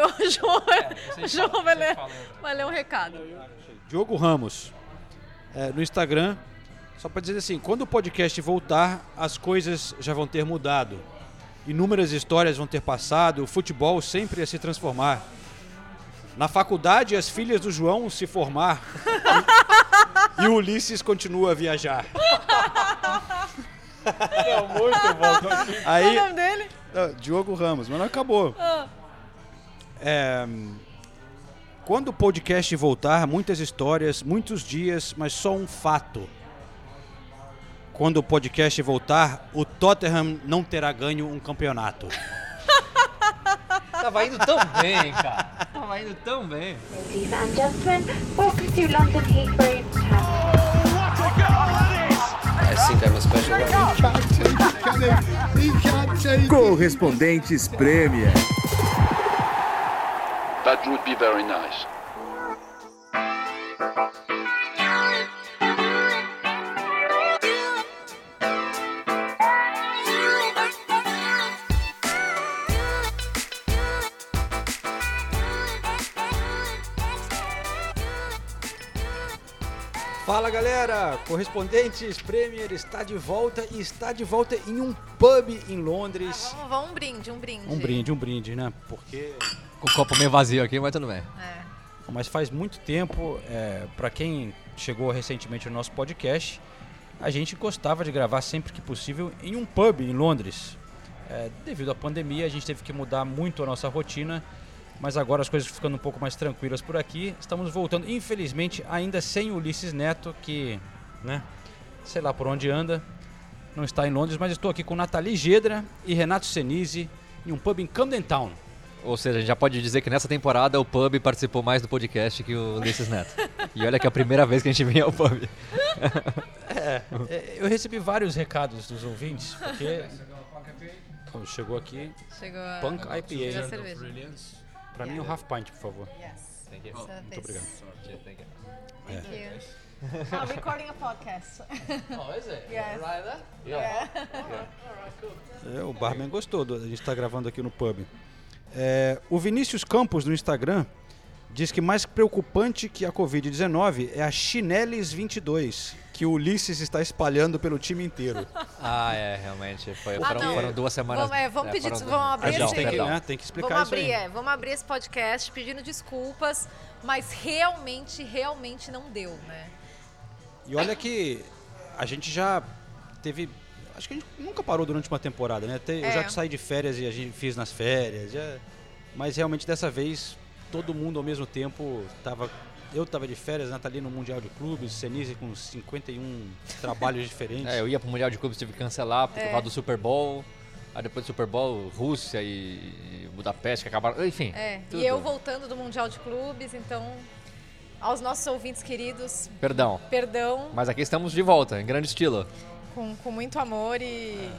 O João, o João vai, ler, vai ler um recado. Diogo Ramos, é, no Instagram, só para dizer assim, quando o podcast voltar, as coisas já vão ter mudado. Inúmeras histórias vão ter passado, o futebol sempre ia se transformar. Na faculdade, as filhas do João se formar e, e o Ulisses continua a viajar. É muito bom. Aí, Qual o nome dele? Diogo Ramos, mas não acabou. Ah. É, quando o podcast voltar, muitas histórias, muitos dias, mas só um fato. Quando o podcast voltar, o Tottenham não terá ganho um campeonato. Tava indo tão bem, cara. Tava indo tão bem. Ladies and gentlemen, welcome to London Heathrow I think I'm a special one. Correspondentes Premier. That would be very nice. Fala galera, Correspondentes Premier está de volta e está de volta em um pub em Londres. Vamos, vamos um brinde, um brinde. Um brinde, um brinde, né? Porque Com o copo meio vazio aqui, mas tudo bem. É. Mas faz muito tempo, é, para quem chegou recentemente no nosso podcast, a gente gostava de gravar sempre que possível em um pub em Londres. É, devido à pandemia, a gente teve que mudar muito a nossa rotina, mas agora as coisas ficando um pouco mais tranquilas por aqui. Estamos voltando, infelizmente, ainda sem o Ulisses Neto, que, né, sei lá por onde anda, não está em Londres, mas estou aqui com Nathalie Gedra e Renato Senise em um pub em Camden Town. Ou seja, a gente já pode dizer que nessa temporada o pub participou mais do podcast que o Ulisses Neto. E olha que é a primeira vez que a gente vem ao pub. É, eu recebi vários recados dos ouvintes, porque chegou aqui, Chegou a, Punk chegou a IPA. cerveja. Pra mim um half pint, por favor. Yes. Muito obrigado. Thank you. Oh, recording a podcast. Oh, is it? Yes. Right there? Yeah. É, o barman gostou, do, a gente está gravando aqui no pub. É, o Vinícius Campos no Instagram diz que mais preocupante que a Covid-19 é a Chinelis 22, que o Ulisses está espalhando pelo time inteiro. Ah, é, realmente. Foi, Ah, foram, foram duas semanas. Vamos, é, vamos é, pedir, foram- vamos abrir A Perdão, gente tem que, né, tem que explicar Vamos isso abrir, aí. é, vamos abrir esse podcast pedindo desculpas, mas realmente, realmente não deu, né? E olha que a gente já teve. Acho que a gente nunca parou durante uma temporada, né? Te- Eu É. já saí de férias e a gente fiz nas férias. já- Mas realmente dessa vez todo mundo ao mesmo tempo tava. Eu tava de férias, Nathalie no Mundial de Clubes, Senise com 51 trabalhos diferentes. É, eu ia pro Mundial de Clubes, tive que cancelar por É. causa do Super Bowl. Aí depois do Super Bowl, Rússia e Budapeste que acabaram. Enfim. É, tudo. e eu voltando do Mundial de Clubes, então, aos nossos ouvintes queridos, Perdão. perdão, Mas aqui estamos de volta, em grande estilo. com, com muito amor e.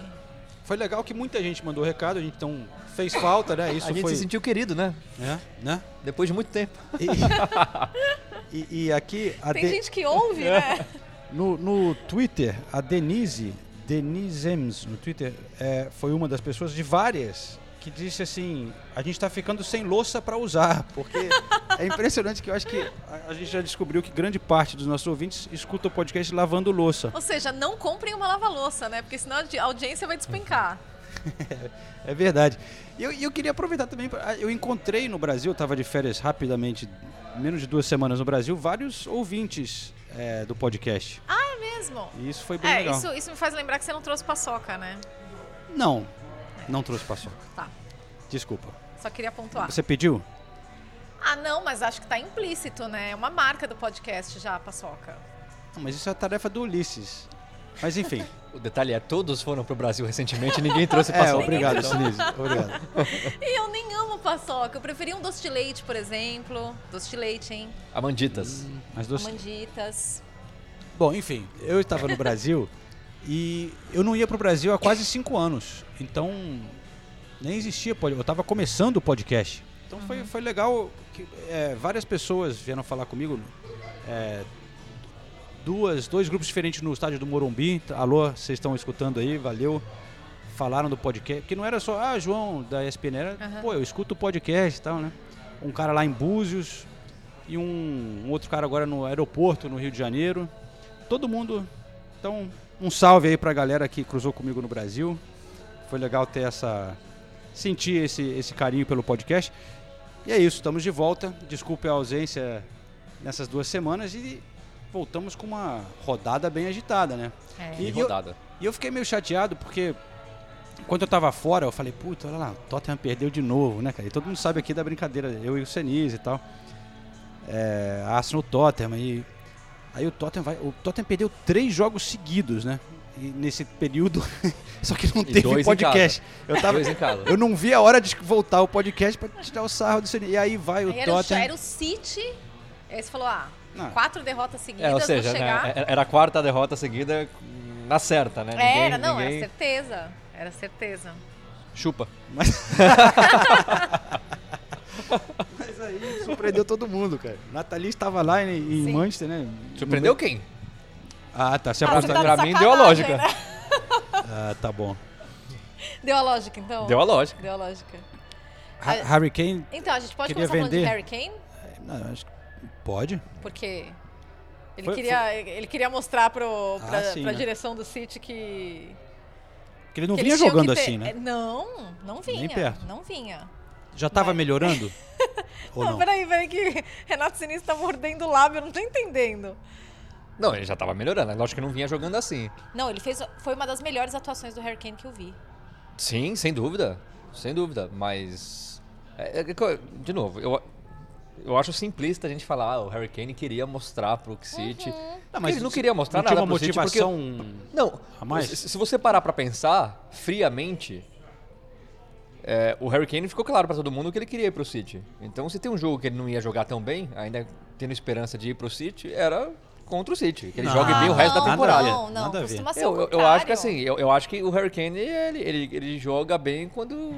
Foi legal que muita gente mandou recado, a gente então fez falta, né? Isso a gente foi. se sentiu querido, né? né? né? Depois de muito tempo. E, e- e aqui a Tem De- gente que ouve, né? No, no Twitter, a Denise, Denise Ems, no Twitter, é, foi uma das pessoas de várias que disse assim: a gente está ficando sem louça para usar, porque é impressionante que eu acho que a, a gente já descobriu que grande parte dos nossos ouvintes escuta o podcast lavando louça. Ou seja, não comprem uma lava-louça, né? Porque senão a audi- a audiência vai despencar. É verdade. E eu, eu queria aproveitar também, pra- eu encontrei no Brasil, estava de férias rapidamente, menos de duas semanas no Brasil, vários ouvintes é, do podcast. É mesmo? E isso foi bem É, legal. isso, isso me faz lembrar que você não trouxe paçoca, né? Não, não trouxe paçoca. Tá. Desculpa. Só queria pontuar. Você pediu? Ah, não, mas acho que tá implícito, né? É uma marca do podcast já, a paçoca. Não, mas isso é a tarefa do Ulisses. Mas enfim. O detalhe é, todos foram pro Brasil recentemente e ninguém trouxe é, paçoca. obrigado, Então, Sinise. Obrigado. E eu nem amo paçoca. Eu preferia um doce de leite, por exemplo. Doce de leite, hein? Amanditas. Mas doce- Amanditas. Bom, enfim, eu estava no Brasil e eu não ia pro Brasil há quase cinco anos. Então, nem existia Eu estava começando o podcast. Então foi, foi legal que é, várias pessoas vieram falar comigo. é, duas, dois grupos diferentes no estádio do Morumbi. Alô, vocês estão escutando aí, valeu. Falaram do podcast. Porque não era só, ah, João, da ESPN, era, Aham. pô, eu escuto o podcast e tal, né? um cara lá em Búzios e um, um outro cara agora no aeroporto, no Rio de Janeiro. Todo mundo. Então, um salve aí pra galera que cruzou comigo no Brasil. Foi legal ter essa. sentir esse, esse carinho pelo podcast. E é isso, estamos de volta. Desculpe a ausência nessas duas semanas e voltamos com uma rodada bem agitada, né? É. Que E eu- rodada. E eu fiquei meio chateado porque quando eu tava fora, eu falei, puta, olha lá, o Tottenham perdeu de novo, né, cara? E todo mundo sabe aqui da brincadeira, eu e o Senise e tal. É, Arsenal Tottenham e aí o Tottenham vai, o Tottenham perdeu três jogos seguidos, né? Nesse período, só que não E teve dois em podcast. Eu tava Dois em casa. eu não vi a hora de voltar o podcast pra tirar o sarro do Senise. E aí vai o Aí era, o, Tottenham. era o City. Aí você falou, ah, Não. quatro derrotas seguidas, É, ou seja, chegar. né, é- era a quarta derrota seguida na certa, né? era, Ninguém- não, ninguém era certeza. Era certeza. chupa. Mas aí surpreendeu todo mundo, cara. Nathalie estava lá em, em. Manchester, né? Surpreendeu quem? Ah, tá. Se Ah, abraçou. você tá pra mim deu a lógica. né? Ah, tá bom. Deu a lógica, então? Deu a lógica. Deu a lógica. Ha- Ah, Harry Kane. Então, a gente pode começar falando de vender? Harry Kane? Não, acho que pode. Porque ele, Foi- queria, ele queria mostrar pro, pra, Ah, sim, pra né? direção do City que. Porque ele não que vinha jogando que ter- assim, né? É, Não, não vinha. perto. Não vinha. Já tava Mas- melhorando? Ou não, não? peraí, peraí, que Renato Sinistro tá mordendo o lábio, eu não tô entendendo. Não, ele já tava melhorando. Lógico que não vinha jogando assim. Não, ele fez. Foi uma das melhores atuações do Harry Kane que eu vi. Sim, sem dúvida. Sem dúvida. Mas. é- é de novo, eu, eu acho simplista a gente falar ah, o Harry Kane queria mostrar pro City. Não, ele não queria mostrar não nada tinha uma pro City porque- motivação... Não, A mais? Se, você parar pra pensar friamente, é, o Harry Kane ficou claro pra todo mundo que ele queria ir pro City. Então, se tem um jogo que ele não ia jogar tão bem, ainda tendo esperança de ir pro City, era contra o City, que ele Não. jogue bem o resto da não, temporada. Não, não, ver. costuma ser Eu, eu- acho que assim, eu, eu acho que o Harry Kane ele, ele, ele joga bem quando.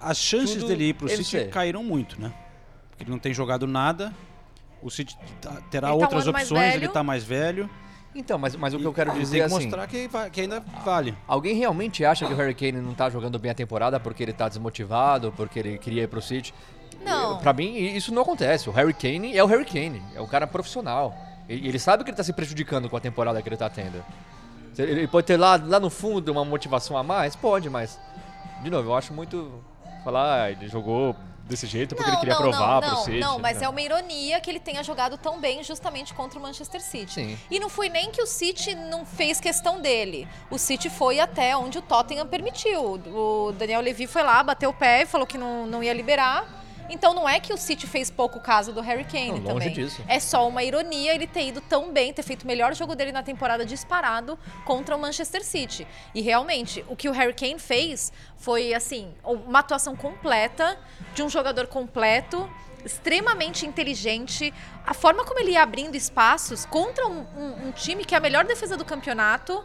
As chances Tudo dele ir pro City ser. caíram muito, né? Porque ele não tem jogado nada. O City tá- terá Ele tá um outras ano mais opções, ele tá mais velho. Então, mas, mas o que E eu quero dizer é que assim. mostrar que, que ainda vale. Alguém realmente acha que o Harry Kane não tá jogando bem a temporada porque ele tá desmotivado, porque ele queria ir pro City? Não. Pra mim, isso não acontece. O Harry Kane é o Harry Kane, é um cara profissional. Ele, ele sabe que ele tá se prejudicando com a temporada que ele tá tendo. Ele pode ter lá, lá no fundo uma motivação a mais? Pode, mas. De novo, eu acho muito. Falar, ah, ele jogou desse jeito porque ele queria provar não, pro não, City. Não, mas né? é uma ironia que ele tenha jogado tão bem justamente contra o Manchester City. Sim. E não foi nem que o City não fez questão dele. O City foi até onde o Tottenham permitiu. O Daniel Levy foi lá, bateu o pé e falou que não, não ia liberar. Então não é que o City fez pouco caso do Harry Kane Não, também. disso. É só uma ironia ele ter ido tão bem, ter feito o melhor jogo dele na temporada disparado contra o Manchester City. E realmente, o que o Harry Kane fez foi assim, uma atuação completa de um jogador completo, extremamente inteligente, a forma como ele ia abrindo espaços contra um, um- um time que é a melhor defesa do campeonato.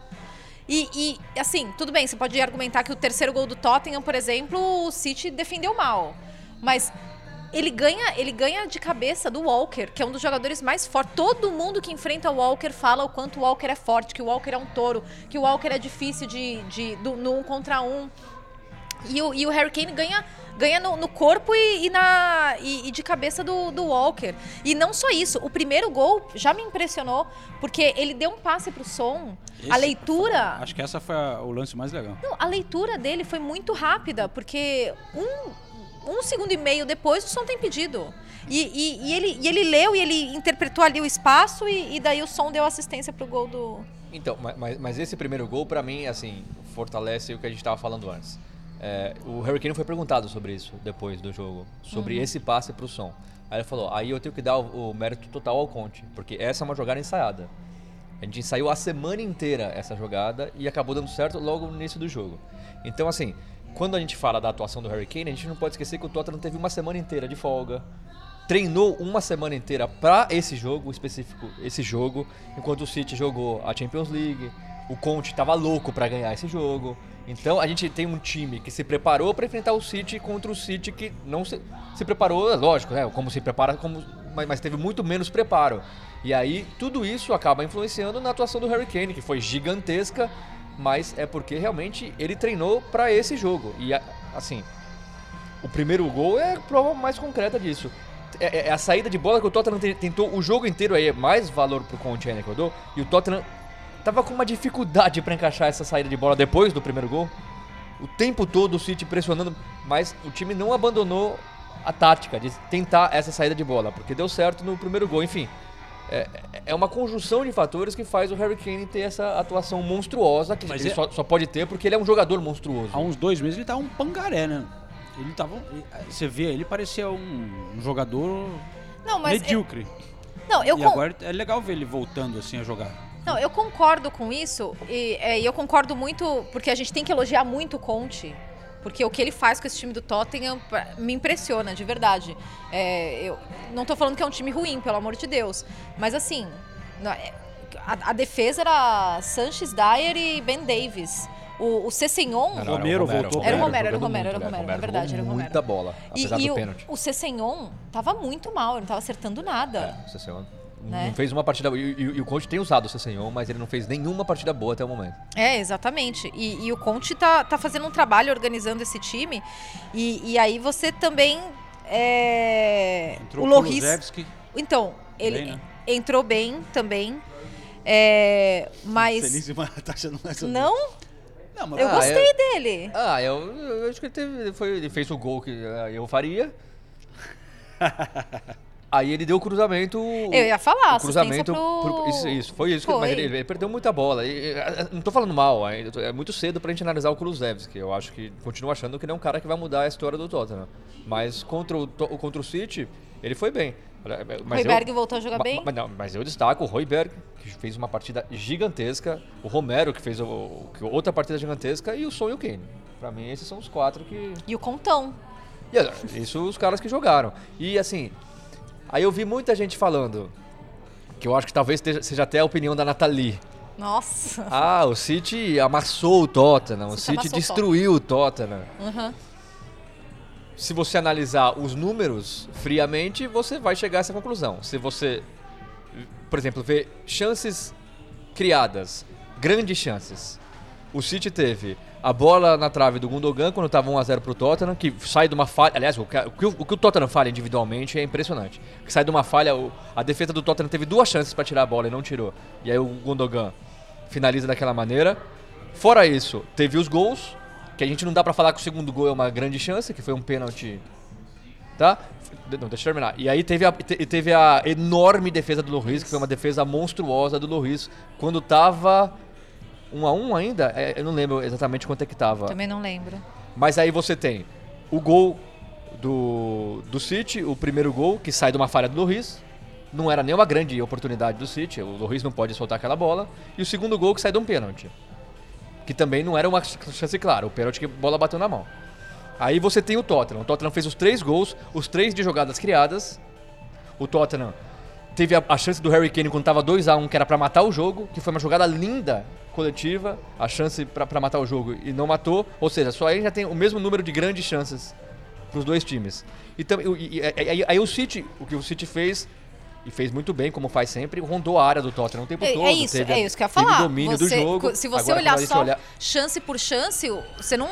E, e, assim, tudo bem, você pode argumentar que o terceiro gol do Tottenham, por exemplo, o City defendeu mal. Mas ele ganha, ele ganha de cabeça do Walker, que é um dos jogadores mais fortes. Todo mundo que enfrenta o Walker fala o quanto o Walker é forte, que o Walker é um touro, que o Walker é difícil de, de, do, no um contra um. E o, e o Harry Kane ganha, ganha no, no corpo e, e na, e, e de cabeça do, do Walker. E não só isso, o primeiro gol já me impressionou, porque ele deu um passe pro som. a Esse- leitura. Acho que essa foi a- o lance mais legal. Não, a leitura dele foi muito rápida, porque um, um segundo e meio depois o som tem pedido. E, e- e ele, e ele leu e ele interpretou ali o espaço e, daí o som deu assistência pro gol do. Então, ma- mas, mas esse primeiro gol, pra mim, assim, fortalece o que a gente tava falando antes. É, o Harry Kane foi perguntado sobre isso depois do jogo, sobre esse passe pro som. Aí ele falou, aí eu tenho que dar o, o mérito total ao Conte, porque essa é uma jogada ensaiada. A gente ensaiou a semana inteira essa jogada e acabou dando certo logo no início do jogo. Então, assim, quando a gente fala da atuação do Harry Kane, a gente não pode esquecer que o Tottenham teve uma semana inteira de folga. Treinou uma semana inteira para esse jogo específico, esse jogo, enquanto o City jogou a Champions League. O Conte estava louco para ganhar esse jogo. Então a gente tem um time que se preparou para enfrentar o City contra o City que não se, se preparou, é lógico, né? Como se prepara, como, mas, mas teve muito menos preparo. E aí tudo isso acaba influenciando na atuação do Harry Kane, que foi gigantesca, mas é porque realmente ele treinou para esse jogo. E assim, o primeiro gol é a prova mais concreta disso. É, é- é a saída de bola que o Tottenham te- tentou o jogo inteiro aí, é mais valor pro Conte ainda que eu dou. E o Tottenham tava com uma dificuldade pra encaixar essa saída de bola depois do primeiro gol. O tempo todo o City pressionando, mas o time não abandonou a tática de tentar essa saída de bola, porque deu certo no primeiro gol. Enfim, é, é uma conjunção de fatores que faz o Harry Kane ter essa atuação monstruosa que Mas ele é- só, só pode ter porque ele é um jogador monstruoso. Há uns dois meses ele tava um pangaré, né? Ele tava. Você vê, ele parecia um, um jogador Não, mas. medíocre. Não, eu e con- agora é legal ver ele voltando assim a jogar. Não, eu concordo com isso e, é, e eu concordo muito porque a gente tem que elogiar muito o Conte. Porque o que ele faz com esse time do Tottenham me impressiona, de verdade. É, eu não tô falando que é um time ruim, pelo amor de Deus. Mas assim, é, a, a defesa era Sanches, Dyer e Ben Davis. O, o Cessenhon... Não, não, Romero voltou Era o. Romero, era o Romero, era o muito, Romero, é verdade, era o Romero. Muita bola, E, apesar e do o, pênalti. o Cessenhon tava muito mal, ele não tava acertando nada. É, o Cessenhon Né? Não fez uma partida. E, e- e o Conte tem usado o Cessenhon, mas ele não fez nenhuma partida boa até o momento. É, exatamente. E, e o Conte tá, tá fazendo um trabalho organizando esse time. E, e aí você também. É... Entrou o o Loris. Então, ele Bem, né? entrou bem também. É, mas. Feliz uma taxa não é sobre- Não, Não, mas eu Ah, gostei é- dele. Ah, eu, eu acho que ele, teve, foi, ele fez o gol que ah, eu faria. Aí ele deu o cruzamento. Eu ia falar, o cruzamento assistência pro- isso, isso, foi isso. que- Mas Foi. ele, ele perdeu muita bola. E, não tô falando mal, é muito cedo pra gente analisar o Kulusevski. Eu acho que continuo achando que ele é um cara que vai mudar a história do Tottenham. Mas contra o, contra o City, ele foi bem. Mas eu- Royberg voltou a jogar Ma- bem? Mas, não, mas eu destaco o Royberg, que fez uma partida gigantesca, o Romero, que fez o- que outra partida gigantesca, e o Son e o Kane. Pra mim, esses são os quatro que. E o Contão. E, é, isso os caras que jogaram. E assim, aí eu vi muita gente falando, que eu acho que talvez seja até a opinião da Nathalie. Nossa. Ah, o City amassou o Tottenham, o City City destruiu o Tottenham. Uhum. se você analisar os números friamente, você vai chegar a essa conclusão. Se você, por exemplo, ver chances criadas, grandes chances. O City teve a bola na trave do Gundogan quando estava 1x0 pro Tottenham, que sai de uma falha. Aliás, o que o, que o- o o Tottenham falha individualmente é impressionante. Que sai de uma falha, o- a defesa do Tottenham teve duas chances para tirar a bola e não tirou. E aí o Gundogan finaliza daquela maneira. Fora isso, teve os gols, que a gente não dá pra falar que o segundo gol é uma grande chance, que foi um pênalti. Tá? Não, deixa eu terminar. E aí teve a, te- teve a enorme defesa do Loris, que foi uma defesa monstruosa do Loris, quando tava 1 a 1 ainda, é, eu não lembro exatamente quanto é que tava. Também não lembro. Mas aí você tem o gol do, do City, o primeiro gol, que sai de uma falha do Loris. Não era nenhuma grande oportunidade do City, o Loris não pode soltar aquela bola. E o segundo gol que sai de um pênalti. Que também não era uma chance clara, o pênalti que a bola bateu na mão. Aí você tem o Tottenham. O Tottenham fez os três gols, os três de jogadas criadas. O Tottenham teve a, a chance do Harry Kane quando tava 2 a 1 que era pra matar o jogo, que foi uma jogada linda coletiva, a chance pra matar o jogo e não matou. Ou seja, só aí já tem o mesmo número de grandes chances pros dois times. E, e- e- e- aí, aí o City, o que o City fez e fez muito bem, como faz sempre, rondou a área do Tottenham o tempo É, todo. é isso, teve, é isso que eu ia falar. domínio Você- do jogo. Se você Agora, olhar só olhar- chance por chance, você não,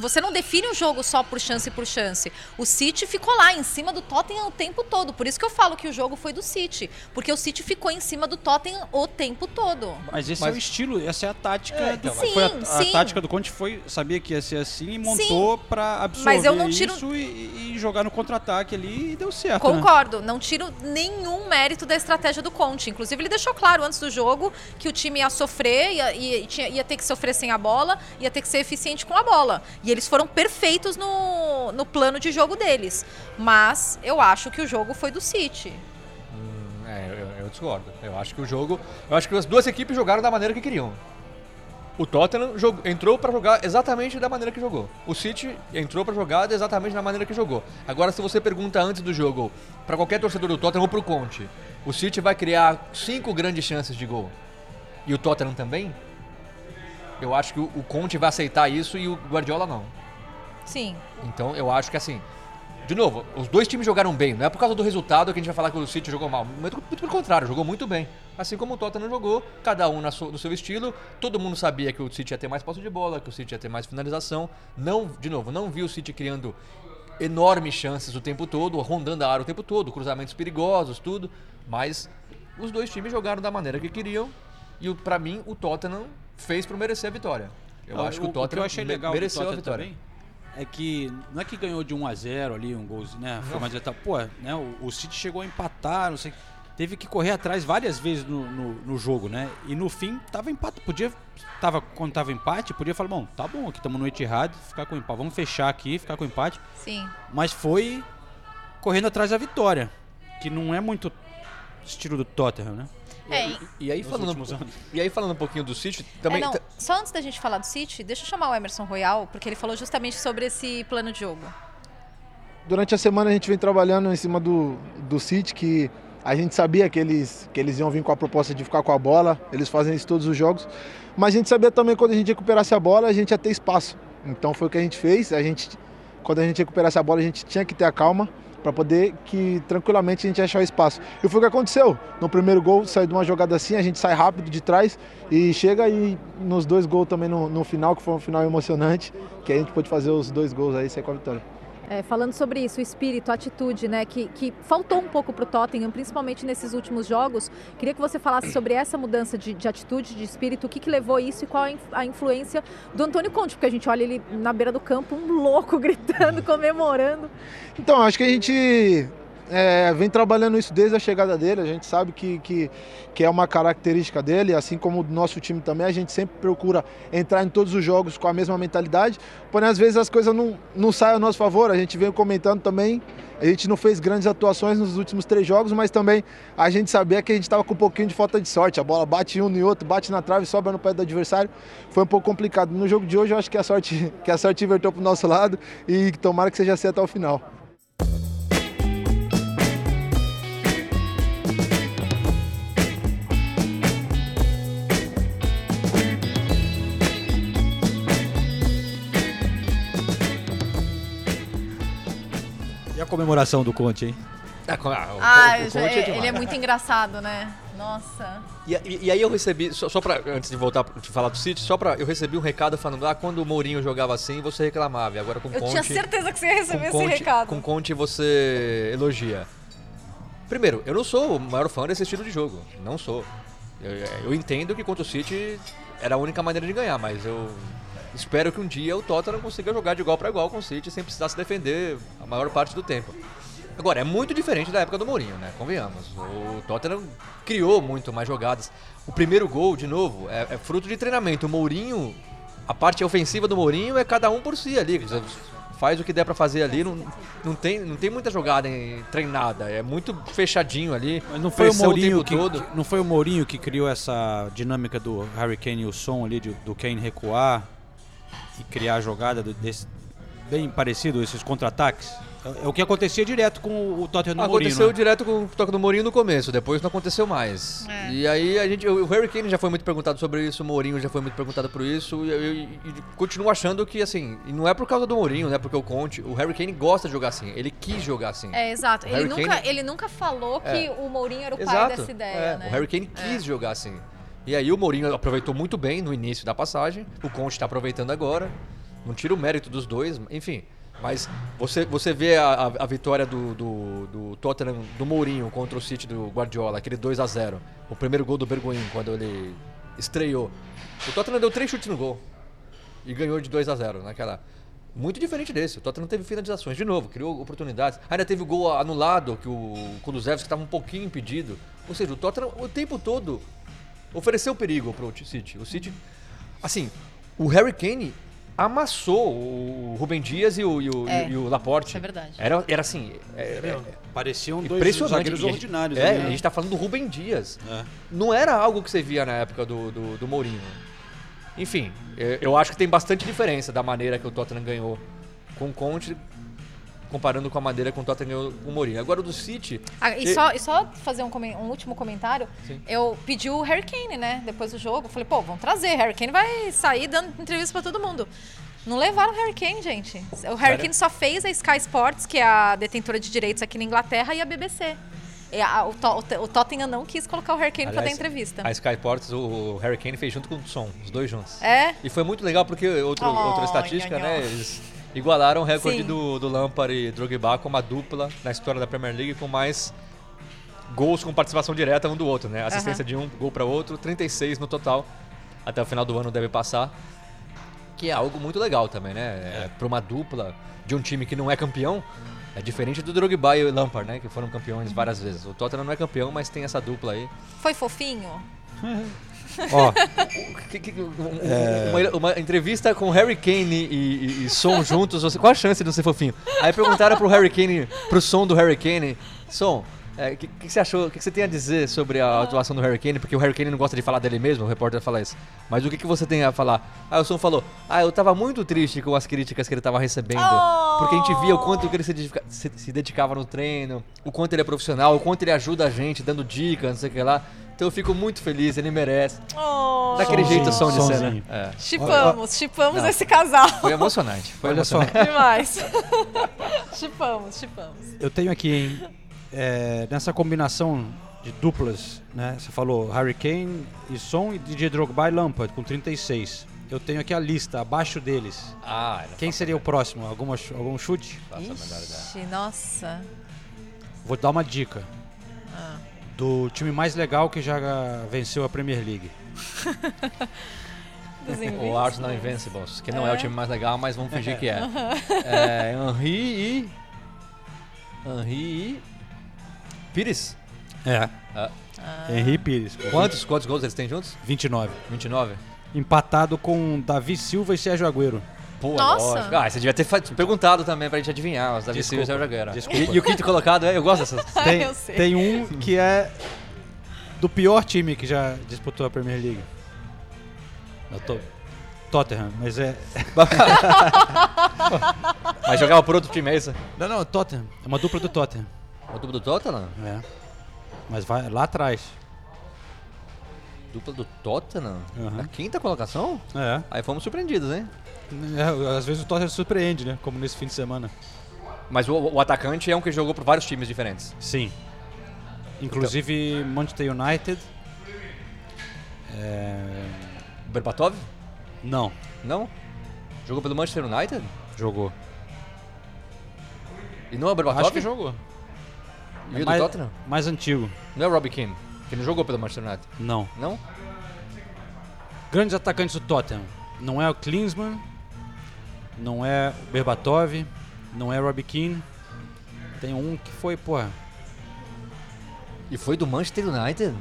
você não define o jogo só por chance por chance. O City ficou lá em cima do Tottenham o tempo todo. Por isso que eu falo que o jogo foi do City. Porque o City ficou em cima do Tottenham o tempo todo. Mas esse Mas- é o estilo, essa é a tática. É, do- então, mas- foi a, Sim, a sim. tática do Conte foi sabia que ia ser assim e montou pra absorver Mas eu não tiro- isso e, e jogar no contra-ataque ali e deu certo. né? Concordo, não tiro nenhum mérito da estratégia do Conte. Inclusive, ele deixou claro antes do jogo que o time ia sofrer, ia, ia, ia ter que sofrer sem a bola, ia ter que ser eficiente com a bola. E eles foram perfeitos no, no plano de jogo deles. Mas eu acho que o jogo foi do City. É, eu, eu discordo. Eu acho que o jogo. Eu acho que as duas equipes jogaram da maneira que queriam. O Tottenham jogou- entrou pra jogar exatamente da maneira que jogou. O City entrou pra jogar exatamente da maneira que jogou. Agora, se você pergunta antes do jogo pra qualquer torcedor do Tottenham ou pro Conte, o City vai criar cinco grandes chances de gol. E o Tottenham também? Eu acho que o, o Conte vai aceitar isso e o Guardiola não. Sim. Então eu acho que assim. De novo, os dois times jogaram bem. Não é por causa do resultado que a gente vai falar que o City jogou mal. Muito, muito pelo contrário, jogou muito bem. Assim como o Tottenham jogou, cada um sua- no seu estilo. Todo mundo sabia que o City ia ter mais posse de bola, que o City ia ter mais finalização. Não, de novo, não vi o City criando enormes chances o tempo todo, rondando a área o tempo todo, cruzamentos perigosos, tudo. Mas os dois times jogaram da maneira que queriam e o- pra mim o Tottenham fez por merecer a vitória. Eu Ah, acho que o que Tottenham eu achei legal mereceu a Tottenham vitória. também é que não é que ganhou de 1 a 0 ali, um golzinho, né? Foi mais etapa. Pô, né? O, o City chegou a empatar, não sei. Teve que correr atrás várias vezes no, no, no jogo, né? E no fim tava empate. Podia. Tava, quando tava empate, podia falar, bom, tá bom, aqui estamos no Etihad, ficar com empate. Vamos fechar aqui, ficar com empate. Sim. Mas foi correndo atrás da vitória. Que não é muito estilo do Tottenham, né? É, e- E aí Nos falando, e aí falando um pouquinho do City, também é, não, só antes da gente falar do City, deixa eu chamar o Emerson Royal, porque ele falou justamente sobre esse plano de jogo. Durante a semana a gente vem trabalhando em cima do, do City, que a gente sabia que eles, que eles iam vir com a proposta de ficar com a bola, eles fazem isso todos os jogos, mas a gente sabia também que quando a gente recuperasse a bola, a gente ia ter espaço. Então foi o que a gente fez, a gente, quando a gente recuperasse a bola, a gente tinha que ter a calma para poder que tranquilamente a gente achar o espaço. E foi o que aconteceu. No primeiro gol, saiu de uma jogada assim, a gente sai rápido de trás e chega e nos dois gols também no, no final, que foi um final emocionante, que a gente pôde fazer os dois gols aí e sair com a vitória. É, falando sobre isso, o espírito, a atitude, né, que, que faltou um pouco para o Tottenham, principalmente nesses últimos jogos. Queria que você falasse sobre essa mudança de, de atitude, de espírito, o que, que levou isso e qual a, inf- a influência do Antônio Conte, porque a gente olha ele na beira do campo, um louco gritando, comemorando. Então, acho que a gente é, vem trabalhando isso desde a chegada dele. A gente sabe que, que, que é uma característica dele, assim como do nosso time também. A gente sempre procura entrar em todos os jogos com a mesma mentalidade. Porém, às vezes as coisas não, não saem a nosso favor. A gente vem comentando também. A gente não fez grandes atuações nos últimos três jogos, mas também a gente sabia que a gente estava com um pouquinho de falta de sorte. A bola bate um no outro, bate na trave, sobra no pé do adversário. Foi um pouco complicado. No jogo de hoje, eu acho que a sorte, que a sorte inverteu para o nosso lado e tomara que seja assim até o final. Comemoração do Conte, hein? Ah, co- ah, o- Ah, o eu Conte é é- demais. ele é muito engraçado, né? Nossa. E, e- e aí eu recebi, só, só pra, antes de voltar de falar do City, só pra, eu recebi um recado falando, ah, quando o Mourinho jogava assim, você reclamava, e agora com Eu Conte... tinha certeza que você ia receber com esse Conte, recado. Com Conte você elogia. Primeiro, eu não sou o maior fã desse estilo de jogo, não sou. Eu, eu entendo que contra o City era a única maneira de ganhar, mas eu espero que um dia o Tottenham consiga jogar de igual para igual com o City sem precisar se defender a maior parte do tempo. Agora, é muito diferente da época do Mourinho, né? Convenhamos. O Tottenham criou muito mais jogadas. O primeiro gol, de novo, é, é fruto de treinamento. O Mourinho, a parte ofensiva do Mourinho é cada um por si ali. Faz o que der pra fazer ali. Não, não, tem, não tem muita jogada em- treinada. É muito fechadinho ali. Mas não foi o Mourinho tempo que, todo. não foi o Mourinho que criou essa dinâmica do Harry Kane e o som ali de- do Kane recuar e criar a jogada do- desse bem parecido esses contra-ataques. É, é o que acontecia direto com o- Tottenham do Mourinho. Aconteceu né? direto com o toque do Mourinho no começo, depois não aconteceu mais. É. E aí a gente, o Harry Kane já foi muito perguntado sobre isso, o Mourinho já foi muito perguntado por isso, e eu, eu- e continuo achando que assim, e não é por causa do Mourinho, né? Porque o Conte, o Harry Kane gosta de jogar assim, ele quis jogar assim. É, exato. Ele nunca, Kane- ele nunca falou que É. o Mourinho era o pai Exato. dessa ideia, é, né? O Harry Kane quis jogar assim. E aí o Mourinho aproveitou muito bem no início da passagem, o Conte está aproveitando agora. Não tira o mérito dos dois, enfim. Mas você, você vê a, a- a vitória do, do, do Tottenham, do Mourinho contra o City do Guardiola, aquele 2 a 0 O primeiro gol do Bergwijn, quando ele estreou. O Tottenham deu três chutes no gol e ganhou de 2 a 0 naquela. Muito diferente desse. O Tottenham teve finalizações de novo, criou oportunidades. Ainda teve o gol anulado, que o Kulusevski estava um pouquinho impedido. Ou seja, o Tottenham o tempo todo ofereceu perigo pro City. O City, assim, o Harry Kane amassou o Rubem Dias e o, e o, É, e o Laporte. isso é verdade. Era, era assim, é- é- Pareciam dois zagueiros E a gente- ordinários. É, ali, a né? gente tá falando do Rubem Dias. É. Não era algo que você via na época do, do, do Mourinho. Enfim, eu, eu acho que tem bastante diferença da maneira que o Tottenham ganhou com o Conte comparando com a maneira que o Tottenham com o Mourinho. Agora o do City... Ah, e, e- só, e só fazer um, um último comentário, Sim. eu pedi o Harry Kane, né? Depois do jogo, falei, pô, vamos trazer. Harry Kane vai sair dando entrevista pra todo mundo. Não levaram o Harry Kane, gente. O Harry? Kane só fez a Sky Sports, que é a detentora de direitos aqui na Inglaterra, e a BBC. E a- o, To- o Te- o Tottenham não quis colocar o Harry Kane pra dar entrevista. A Sky Sports, o Harry Kane fez junto com o Son, os dois juntos. É? E foi muito legal porque outro, Oh, outra estatística, né? Eles, igualaram o recorde Sim. do, do Lampard e Drogba como a dupla na história da Premier League com mais gols com participação direta um do outro, né? Assistência de um, gol para outro, 36 no total. Até o final do ano deve passar. Que é algo muito legal também, né? É, para uma dupla de um time que não é campeão, é diferente do Drogba e o Lampard, né? Que foram campeões várias vezes. O Tottenham não é campeão, mas tem essa dupla aí. Foi fofinho? Ó, Que- que- um- um- uma, uma entrevista com Harry Kane e, e, e Son juntos, você, qual a chance de não ser fofinho? Aí perguntaram pro Harry Kane, pro Son do Harry Kane, Son, o que, que você achou, o que, que você tem a dizer sobre a atuação do Harry Kane? Porque o Harry Kane não gosta de falar dele mesmo, o repórter fala isso. Mas o que, que você tem a falar? Aí o Son falou, ah, eu tava muito triste com as críticas que ele tava recebendo, porque a gente via o quanto que ele se, dedica- se- se dedicava no treino, o quanto ele é profissional, o quanto ele ajuda a gente, dando dicas, não sei o que lá. Então eu fico muito feliz, ele merece. Oh, Daquele Sonzinho, jeito som de cena. sonzinho. É. Chipamos, chipamos Não. esse casal. Foi emocionante. Foi olha só, emocionante. Demais. chipamos, chipamos. eu tenho aqui, hein, é, nessa combinação de duplas, né? Você falou Harry Kane e Son e DJ Drogba e Lampard com 36. Eu tenho aqui a lista abaixo deles. Ah, Quem seria o próximo? Alguma, algum chute? Ixi, nossa. Vou dar uma dica. Ah. Do time mais legal que já venceu a Premier League. O. Arsenal Invincibles, que não é. o time mais legal, mas vamos fingir que é. é Henry e. Henry e. Pires. É. Ah. Henry Pires. Quantos, quantos gols eles têm juntos? 29. 29? Empatado com Davi Silva e Sérgio Agüero. Pô, Nossa. lógico. Ah, você devia ter perguntado também pra gente adivinhar. Os Davi Silva Desculpa, e Sérgio Agüero. desculpa. E, e o quinto colocado, é? Eu gosto dessas. Tem, eu sei. tem um que é do pior time que já disputou a Premier League. Eu tô- Tottenham, mas é. Mas jogava por outro time, é isso? Não, não, Tottenham. É uma dupla do Tottenham. O duplo do Tottenham? É. Mas vai lá atrás. Dupla do Tottenham? Aham. Na quinta colocação? É. Aí fomos surpreendidos, hein? É, Às vezes o Tottenham surpreende, né? Como nesse fim de semana. Mas o, o atacante é um que jogou por vários times diferentes. Sim. Inclusive Manchester United. É... Berbatov? Não, Não? Jogou pelo Manchester United? jogou. E não é o Berbatov? Acho que jogou. E o do mais, Tottenham? mais antigo. Não é o Robbie Keane, que não jogou pelo Manchester United. Não. Não? Grandes atacantes do Tottenham. Não é o Klinsmann, não é o Berbatov, não é o Robbie Keane. Tem um que foi, porra. E foi do Manchester United?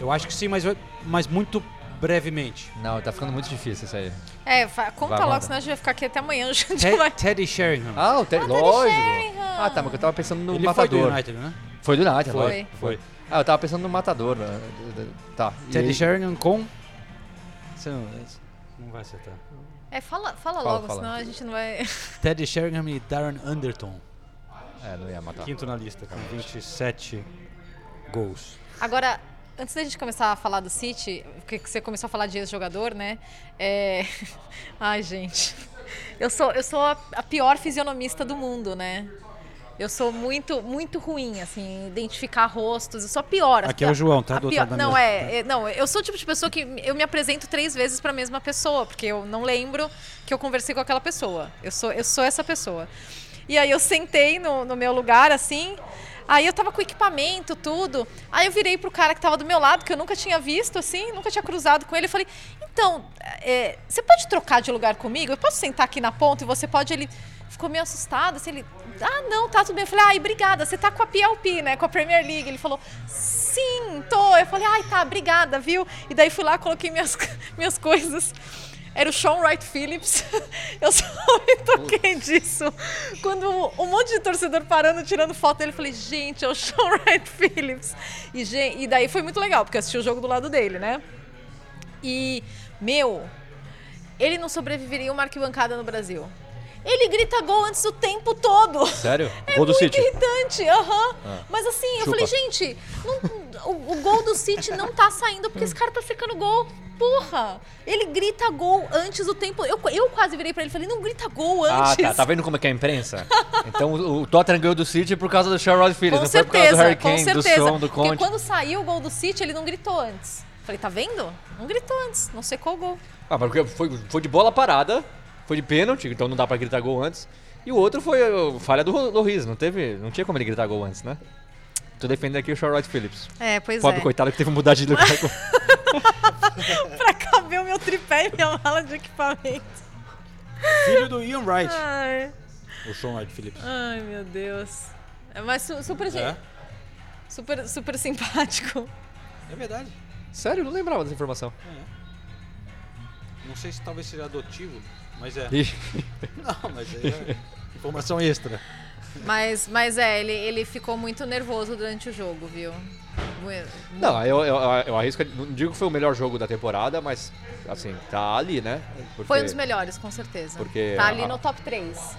Eu acho que sim, mas, mas muito brevemente. Não, tá ficando muito difícil isso aí. É, conta Vai, logo, senão a gente vai ficar aqui até amanhã. A gente Te- vai... Teddy Sheringham. Ah, o Ted, Teddy lógico. Sheringham. Ah, tá, mas eu tava pensando no Ele foi do Matador. United, né? Foi do United, Foi. lógico. Foi. Ah, eu tava pensando no Matador. né? Tá. Teddy aí- Sheringham com... Você não, não vai acertar. É, fala, fala, Fala, logo, fala. senão a gente não vai... Teddy Sheringham e Darren Anderton. É, não ia matar. Quinto na lista, com 27 gols. Agora, antes da gente começar a falar do City, porque você começou a falar de ex-jogador, né? É... Ai, gente. Eu sou, eu sou a, a pior fisionomista do mundo, né? Eu sou muito, muito ruim, assim, identificar rostos. Eu sou a pior. a Aqui é o João, tá? a Do pior- Não, mesa. é, é- Não, eu sou o tipo de pessoa que eu me apresento três vezes pra mesma pessoa, porque eu não lembro que eu conversei com aquela pessoa. Eu sou, eu sou essa pessoa. E aí eu sentei no, no meu lugar, assim. Aí eu tava com equipamento, tudo. Aí eu virei pro cara que tava do meu lado, que eu nunca tinha visto, assim, nunca tinha cruzado com ele. Eu falei, então, é, você pode trocar de lugar comigo? Eu posso sentar aqui na ponta e você pode. Ele ficou meio assustado, assim, ele. Ah, não, tá tudo bem. Eu falei, ai, obrigada. Você tá com a PLP, né? Com a Premier League. Ele falou, sim, tô. Eu falei, ai, tá, obrigada, viu? E daí fui lá, coloquei minhas, minhas coisas. Era o Sean Wright Phillips. Eu só me toquei disso. Quando um monte de torcedor parando, tirando foto dele, eu falei, gente, é o Sean Wright Phillips. E, e daí foi muito legal, porque eu assisti o jogo do lado dele, né? E, meu, ele não sobreviveria uma arquibancada no Brasil. Ele grita gol antes do tempo todo. Sério? É Gol do muito City. irritante, aham. Mas assim, eu Chupa. falei, gente, não- o, o gol do City não tá saindo porque esse cara tá secando gol. Porra! Ele grita gol antes do tempo. Eu, eu quase virei pra ele e falei, não grita gol Ah, antes. tá. Tá vendo como é que é a imprensa? Então o, o Tottenham ganhou do City por causa do Sherrod Phillips, Com não foi por causa do certeza, Harry com Kane, do certeza. Son, do Porque Conte. quando saiu o gol do City, ele não gritou antes. Falei, tá vendo? Não gritou antes, não secou o gol. Ah, mas porque foi, foi de bola parada, foi de pênalti, então não dá pra gritar gol antes. E o outro foi falha do Loris, não teve, não tinha como ele gritar gol antes, né? Tô defendendo aqui o Charlotte Phillips. É, pois Pobre é. coitado que teve que mudar de lugar. pra caber o meu tripé e minha mala de equipamento. Filho do Ian Wright, Ai, o Sean Wright Phillips. ai meu Deus. É, mas su- super, É, super, super simpático. é verdade. Sério, eu não lembrava dessa informação. Não sei se talvez seja adotivo, mas é. Ih, Não, mas é informação extra. Mas, mas é, ele, ele ficou muito nervoso durante o jogo, viu? Não, eu, eu, eu arrisco, não digo que foi o melhor jogo da temporada, mas assim, tá ali, né? Porque- Foi um dos melhores, com certeza. porque tá ali a- no top 3.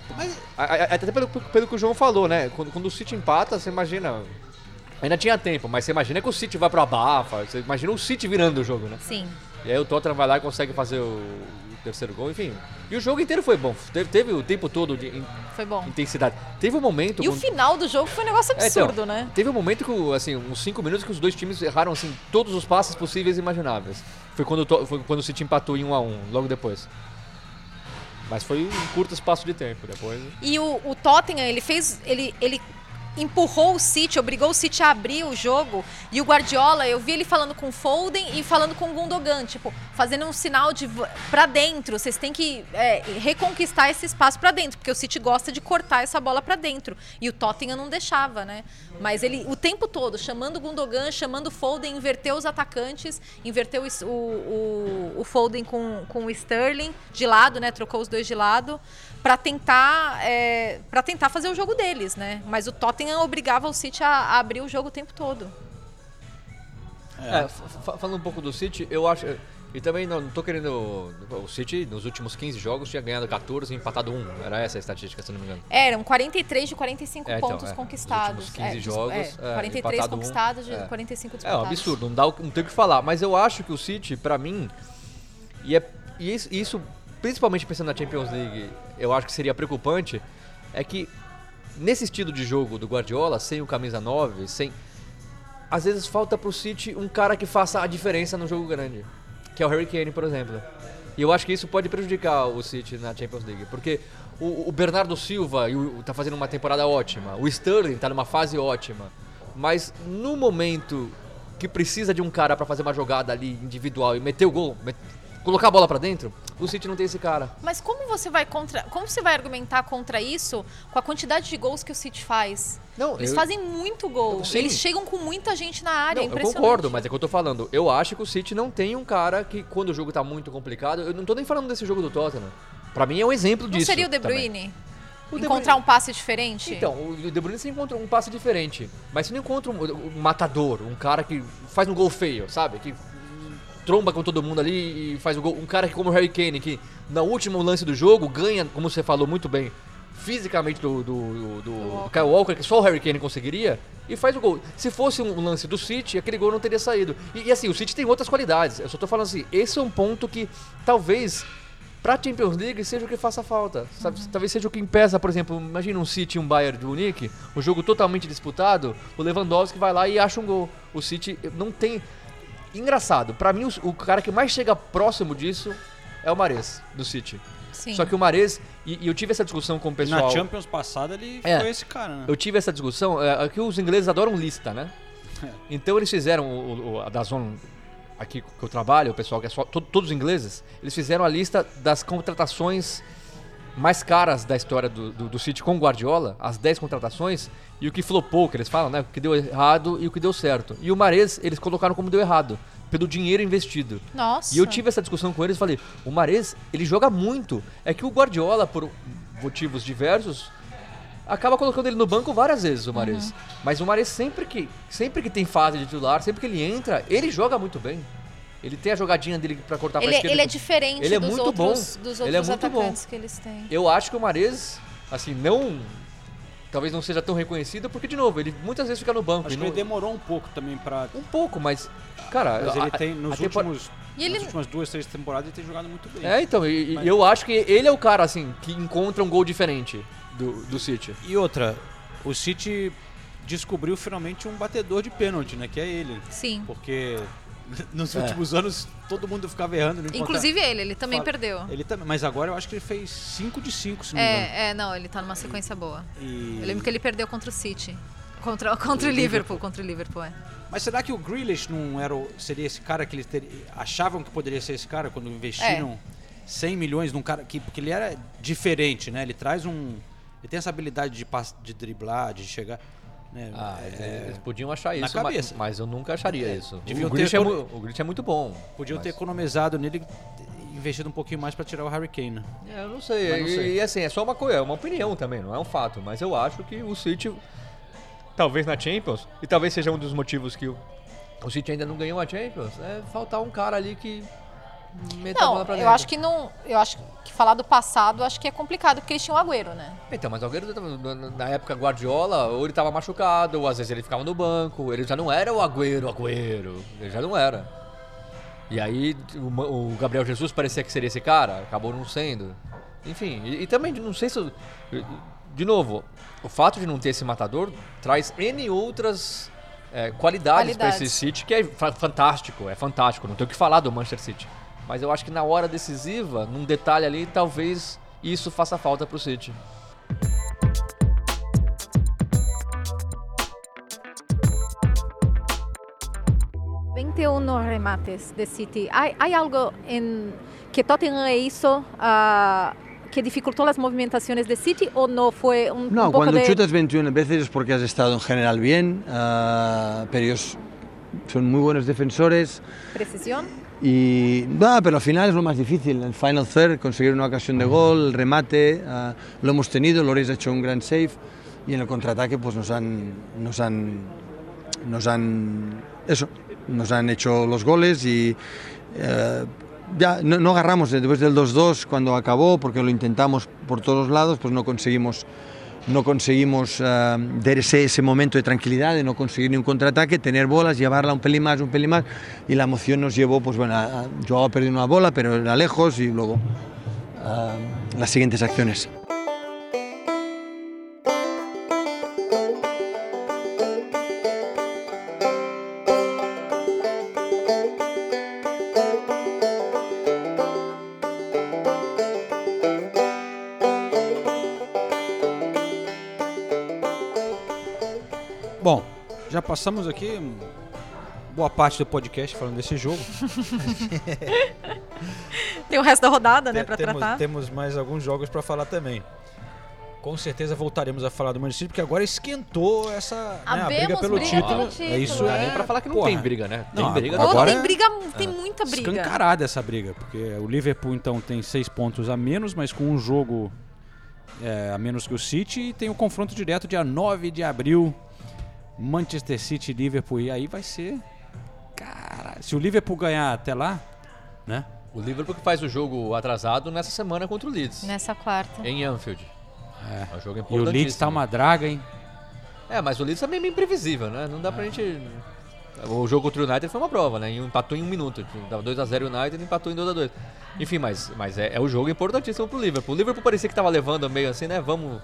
A- a- Até pelo, pelo que o João falou, né? Quando, quando o City empata, você imagina. Ainda tinha tempo, mas você imagina que o City vai pro abafa, você imagina o City virando o jogo, né? Sim. E aí o Tottenham vai lá e consegue fazer o terceiro gol, enfim. E o jogo inteiro foi bom. Teve, teve o tempo todo de in- Foi bom. intensidade. Teve um momento. E o quando- final do jogo foi um negócio É, então, absurdo, né? Teve um momento que, o- assim, uns 5 minutos que os dois times erraram, assim, todos os passes possíveis e imagináveis. Foi quando, o To- foi quando o City empatou em 1 a 1 logo depois. Mas foi um curto espaço de tempo depois. E o, o Tottenham, ele fez. Ele, ele empurrou o City, obrigou o City a abrir o jogo. E o Guardiola, eu vi ele falando com Foden e falando com Gundogan, tipo, fazendo um sinal de pra dentro. Vocês têm que é, reconquistar esse espaço pra dentro, porque o City gosta de cortar essa bola pra dentro. E o Tottenham não deixava, né? Mas ele, o tempo todo, chamando Gundogan, chamando Foden, inverteu os atacantes, inverteu o, o, o, o Foden com, com o Sterling de lado, né? Trocou os dois de lado para tentar é, para tentar fazer o jogo deles, né? Mas o Tottenham obrigava o City a, a abrir o jogo o tempo todo. É, fa- fa- falando um pouco do City, eu acho. E também não, tô querendo. O City, nos últimos 15 jogos, tinha ganhado 14 e empatado 1. Era essa a estatística, se não me engano. Eram 43 de 45 É, então, pontos é. conquistados. Nos últimos 15 É, jogos, é, é, 43 empatado um, conquistados de é. 45 É disputados. um absurdo, não, dá, não tem o que falar. Mas eu acho que o City, pra mim, e, é, e isso, isso, principalmente pensando na Champions League, eu acho que seria preocupante, é que nesse estilo de jogo do Guardiola, sem o camisa 9, sem. Às vezes falta pro City um cara que faça a diferença no jogo grande. Que é o Harry Kane, por exemplo. E eu acho que isso pode prejudicar o City na Champions League. Porque o, o Bernardo Silva e o- tá fazendo uma temporada ótima. O Sterling tá numa fase ótima. Mas no momento que precisa de um cara pra fazer uma jogada ali individual e meter o gol, met- colocar a bola pra dentro, o City não tem esse cara. Mas como você vai contra, como você vai argumentar contra isso com a quantidade de gols que o City faz? Não, Eles eu- fazem muito gol. Sim. Eles chegam com muita gente na área, Não, é eu concordo, mas é que eu tô falando. Eu acho que o City não tem um cara que, quando o jogo tá muito complicado, eu não tô nem falando desse jogo do Tottenham. Pra mim é um exemplo Não disso. seria o De também. Bruyne? De Encontrar Bruyne- um passe diferente? Então, o De Bruyne você encontra um passe diferente, mas você não encontra um, um matador, um cara que faz um gol feio, sabe? Que tromba com todo mundo ali e faz o gol. Um cara que como o Harry Kane, que no último lance do jogo ganha, como você falou muito bem, fisicamente do, do, do, do Kyle Walker, que só o Harry Kane conseguiria, e faz o gol. Se fosse um lance do City, aquele gol não teria saído. E, e assim, o City tem outras qualidades. Eu só tô falando assim, esse é um ponto que talvez pra Champions League seja o que faça falta. Sabe? Talvez seja o que impeça, por exemplo, imagina um City e um Bayern de Munique, o jogo totalmente disputado, o Lewandowski vai lá e acha um gol. O City não tem... Engraçado, pra mim o, o cara que mais chega próximo disso é o Mares, do City. Sim. Só que o Mares, e, e eu tive essa discussão com o pessoal... Na Champions passada ele É. foi esse cara, né? Eu tive essa discussão, é, é que os ingleses adoram lista, né? Então eles fizeram, o, o- a Dazon, aqui que eu trabalho, o pessoal que é só, to- todos os ingleses, eles fizeram a lista das contratações mais caras da história do, do, do City com o Guardiola, as 10 contratações, e o que flopou, que eles falam, né? O que deu errado e o que deu certo. E o Mares, eles colocaram como deu errado, pelo dinheiro investido. Nossa. E eu tive essa discussão com eles e falei, o Mares, ele joga muito. É que o Guardiola, por motivos diversos, acaba colocando ele no banco várias vezes, o Mares. Mas o Mares sempre que, sempre que tem fase de titular, sempre que ele entra, ele joga muito bem. Ele tem a jogadinha dele pra cortar pra Ele, esquerda. ele é diferente Ele é dos, muito outros, bom. dos Ele é outros muito bom. que eles têm. Eu acho que o Mares, assim, não... Talvez não seja tão reconhecido, porque, de novo, ele muitas vezes fica no banco. Acho e que não- ele demorou um pouco também pra. Um pouco, mas... Cara, Mas ele a- tem, nos a tempor- últimos. E ele- Nas últimas duas, três temporadas ele tem jogado muito bem. É, então, e, e Mas- eu acho que ele é o cara, assim, que encontra um gol diferente do, do City. E outra, o City descobriu finalmente um batedor de pênalti, né? Que é ele. Sim. Porque Nos últimos anos, todo mundo ficava errando. Inclusive ele, ele também Fala- perdeu. Ele também, mas agora eu acho que ele fez 5 de 5, se não me engano. É, é, não, ele tá numa sequência boa. E- Eu lembro que ele perdeu contra o City. Contra, contra o Liverpool, contra o Liverpool, é. Mas será que o Grealish não era o- seria esse cara que eles ter- achavam que poderia ser esse cara quando investiram É. 100 milhões num cara que porque ele era diferente, né? Ele traz um ele tem essa habilidade de, pass- de driblar, de chegar, né? Ah, É, eles, podiam achar isso, ma- cabeça. mas eu nunca acharia isso. deviam O ter Grealish, é, o é muito bom. podiam ter mas- economizado nele e investido um pouquinho mais para tirar o Harry Kane. né? É, eu não sei. Mas não e, sei. e, assim, é só uma coisa, é uma opinião também, não é um fato. Mas eu acho que o City, talvez na Champions, e talvez seja um dos motivos que o, o City ainda não ganhou a Champions, é faltar um cara ali que meta a bola Não, pra eu dentro. acho que não. Eu acho que falar do passado acho que é complicado, porque eles tinham o Agüero, né? Então, mas o Agüero, na- época Guardiola, ou ele tava machucado, ou às vezes ele ficava no banco, ele já não era o Agüero, Agüero, ele já não era. E aí o, o Gabriel Jesus parecia que seria esse cara, acabou não sendo. Enfim, e, e também não sei se... eu- De novo, o fato de não ter esse matador traz N outras é, qualidades para esse. City, que é fa- fantástico, é fantástico, não tenho o que falar do Manchester City. Mas eu acho que na hora decisiva, num detalhe ali, talvez isso faça falta pro City. ...21 remates de City. ¿Hay, hay algo en que Tottenham hizo ah, que dificultó las movimentaciones de City o no fue un, No, un poco cuando de chutas 21 veces es porque has estado en general bien, ah, pero ellos son muy buenos defensores precisión? Y va, pero al final es lo más difícil, el final third, conseguir una ocasión de gol, el remate, ah, lo hemos tenido, Loris ha hecho un gran save y en el contraataque pues nos han, nos han, nos han, eso, nos han hecho los goles y eh, ya no, no agarramos después del 2-2 cuando acabó porque lo intentamos por todos lados, pues no conseguimos no conseguimos eh, ese, momento de tranquilidad, de no conseguir ni un contraataque, tener bolas, llevarla un pelín más, un pelín más, y la emoción nos llevó, pues bueno, a, a- Joao perdió una bola, pero era lejos, y luego ah, las siguientes acciones. Passamos aqui boa parte do podcast falando desse jogo. Tem o resto da rodada, né, temos, tratar. temos mais alguns jogos para falar também. Com certeza voltaremos a falar do Manchester City, porque agora esquentou essa né, a briga pelo briga título. pelo título, É isso é. é Nem pra falar que não porra. tem briga, né? Tem Não, briga. Agora tem é- briga, tem muita briga. Escancarada essa briga, porque o Liverpool então tem seis pontos a menos, mas com um jogo é, a menos que o City, e tem o confronto direto dia 9 de abril, Manchester City e Liverpool, e aí vai ser. Cara, se o Liverpool ganhar até lá, né? O Liverpool que faz o jogo atrasado nessa semana contra o Leeds, Nessa quarta. em Anfield. É. É um jogo E o. Leeds tá uma draga, hein? É, mas o Leeds também é meio imprevisível, né? Não dá pra gente... O jogo contra o United foi uma prova, né? E empatou em um minuto. Dava 2x0 o United e empatou em 2x2. Enfim, mas, mas é, é o jogo importantíssimo pro Liverpool. O Liverpool parecia que tava levando meio assim, né? Vamos...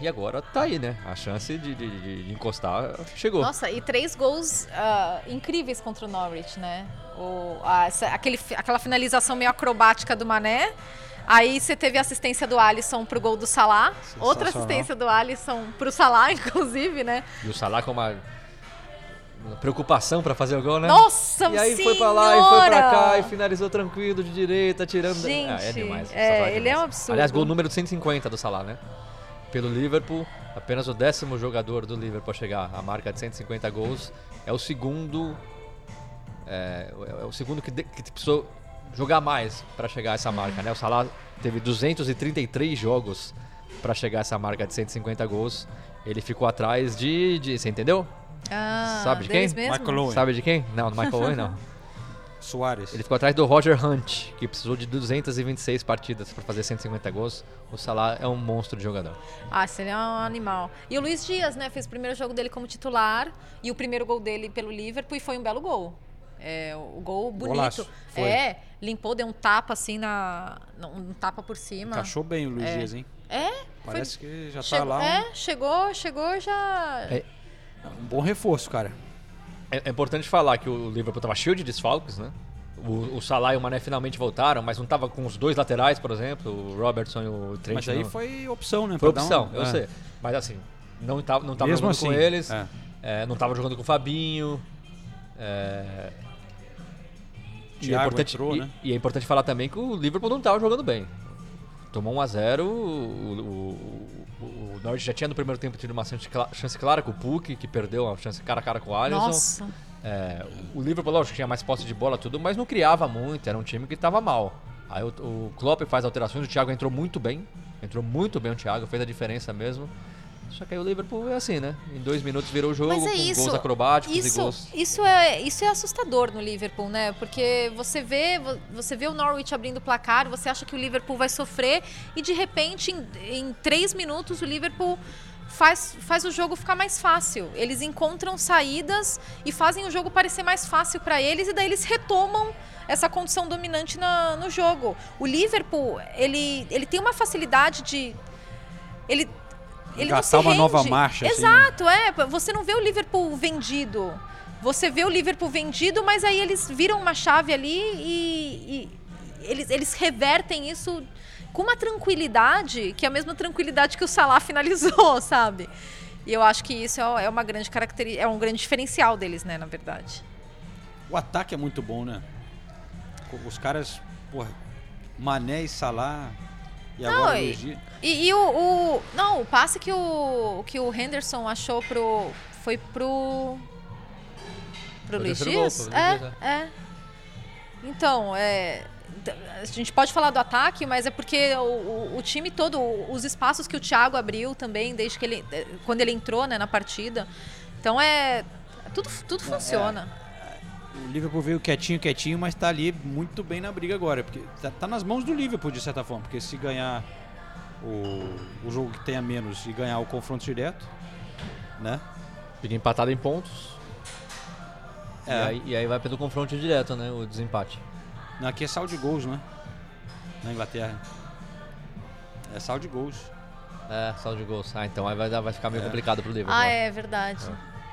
E agora tá aí, né? A chance de, de- de- encostar chegou. Nossa, e três gols ah, incríveis contra o Norwich, né? O, a- essa- aquele, aquela finalização meio acrobática do Mané. Aí você teve a assistência do Alisson pro gol do Salah. Outra assistência do Alisson pro Salah, inclusive, né? E o Salah com uma, preocupação pra fazer o gol, né? Nossa, E aí senhora! foi pra lá e foi pra cá e finalizou tranquilo de direita, tirando. Gente, ah, é demais. é, ele é um demais. absurdo. Aliás, gol número 150 do Salah, né? Pelo Liverpool, apenas o décimo jogador do Liverpool a chegar à marca de 150 gols. É o segundo. É, é o segundo que, de- que precisou jogar mais pra chegar a essa marca, né? O Salah teve 233 jogos pra chegar a essa marca de 150 gols. Ele ficou atrás de. de você entendeu? Ah, Sabe de quem? mesmo? Michael Owen. Sabe de quem? Não, do Michael Owen não. Soares. Ele ficou atrás do Roger Hunt, que precisou de 226 partidas para fazer 150 gols. O Salah é um monstro de jogador. Ah, seria um animal. E o Luiz Dias, né? Fez o primeiro jogo dele como titular e o primeiro gol dele pelo Liverpool e foi um belo gol. É, o gol bonito. Golaço, foi. É, limpou, deu um tapa assim na. Um tapa por cima. Encaixou bem o Luiz É. Dias, hein? É, Parece que já tá chegou, lá. um- é, chegou, chegou já. É. Um bom reforço, cara. É, é importante falar que o Liverpool tava cheio de desfalques, né? O, o Salah e o Mané finalmente voltaram, mas não tava com os dois laterais, por exemplo, o Robertson e o Trent. Mas aí não. foi opção, né? Foi opção, um- eu é. sei. Mas assim, não tava, não tava Mesmo jogando com assim, eles, é. é, não tava jogando com o Fabinho. é, e, é importante, entrou, e- né? e é importante falar também que o Liverpool não tava jogando bem. Tomou 1 a 0 o, o, o, o Norwich já tinha no primeiro tempo tido uma chance, cla- chance clara com o Puck, que perdeu uma chance cara a cara com o Alisson. Nossa. É, o Liverpool, lógico, tinha mais posse de bola tudo, mas não criava muito, era um time que estava mal. Aí o, o Klopp faz alterações, o Thiago entrou muito bem, entrou muito bem o Thiago, fez a diferença mesmo. Só que aí o Liverpool é assim, né? Em dois minutos virou o jogo, Mas é com isso. gols acrobáticos e isso, gols. Isso é, isso é assustador no Liverpool, né? Porque você vê, vo- você vê o Norwich abrindo o placar, você acha que o Liverpool vai sofrer e de repente, em, em três minutos, o Liverpool faz, faz o jogo ficar mais fácil. Eles encontram saídas e fazem o jogo parecer mais fácil para eles e daí eles retomam essa condição dominante na- no jogo. O Liverpool, ele, ele tem uma facilidade de ele ele não se uma nova rende. marcha, assim, Exato, é. Você não vê o Liverpool vendido. Você vê o Liverpool vendido, mas aí eles viram uma chave ali e, e eles, eles revertem isso com uma tranquilidade, que é a mesma tranquilidade que o Salah finalizou, sabe? E eu acho que isso é é uma grande característica, é um grande diferencial deles, né, na verdade. O ataque é muito bom, né? Os caras, porra, Mané e Salah e Não, agora e-. E, e o, o- Não, o passe que o, que o Henderson achou pro. Foi pro. Pro Foi Luiz gol, Dias? Luiz É, Dias, é. Então, é. A gente pode falar do ataque, mas é porque o, o- o time todo, os espaços que o Thiago abriu também, desde que ele. Quando ele entrou né, na partida. Então é. Tudo, tudo funciona. O Liverpool veio quietinho, quietinho, mas tá ali muito bem na briga agora. Porque tá, tá nas mãos do Liverpool, de certa forma. Porque se ganhar o, o jogo que tem a menos e ganhar o confronto direto, né? Fica empatado em pontos. É. E, aí, e aí vai pelo confronto direto, né? O desempate. Não, aqui é saldo de gols, né? Na Inglaterra. É saldo de gols. É, saldo de gols. Ah, então aí vai, vai ficar meio complicado pro Liverpool. Ah, é verdade.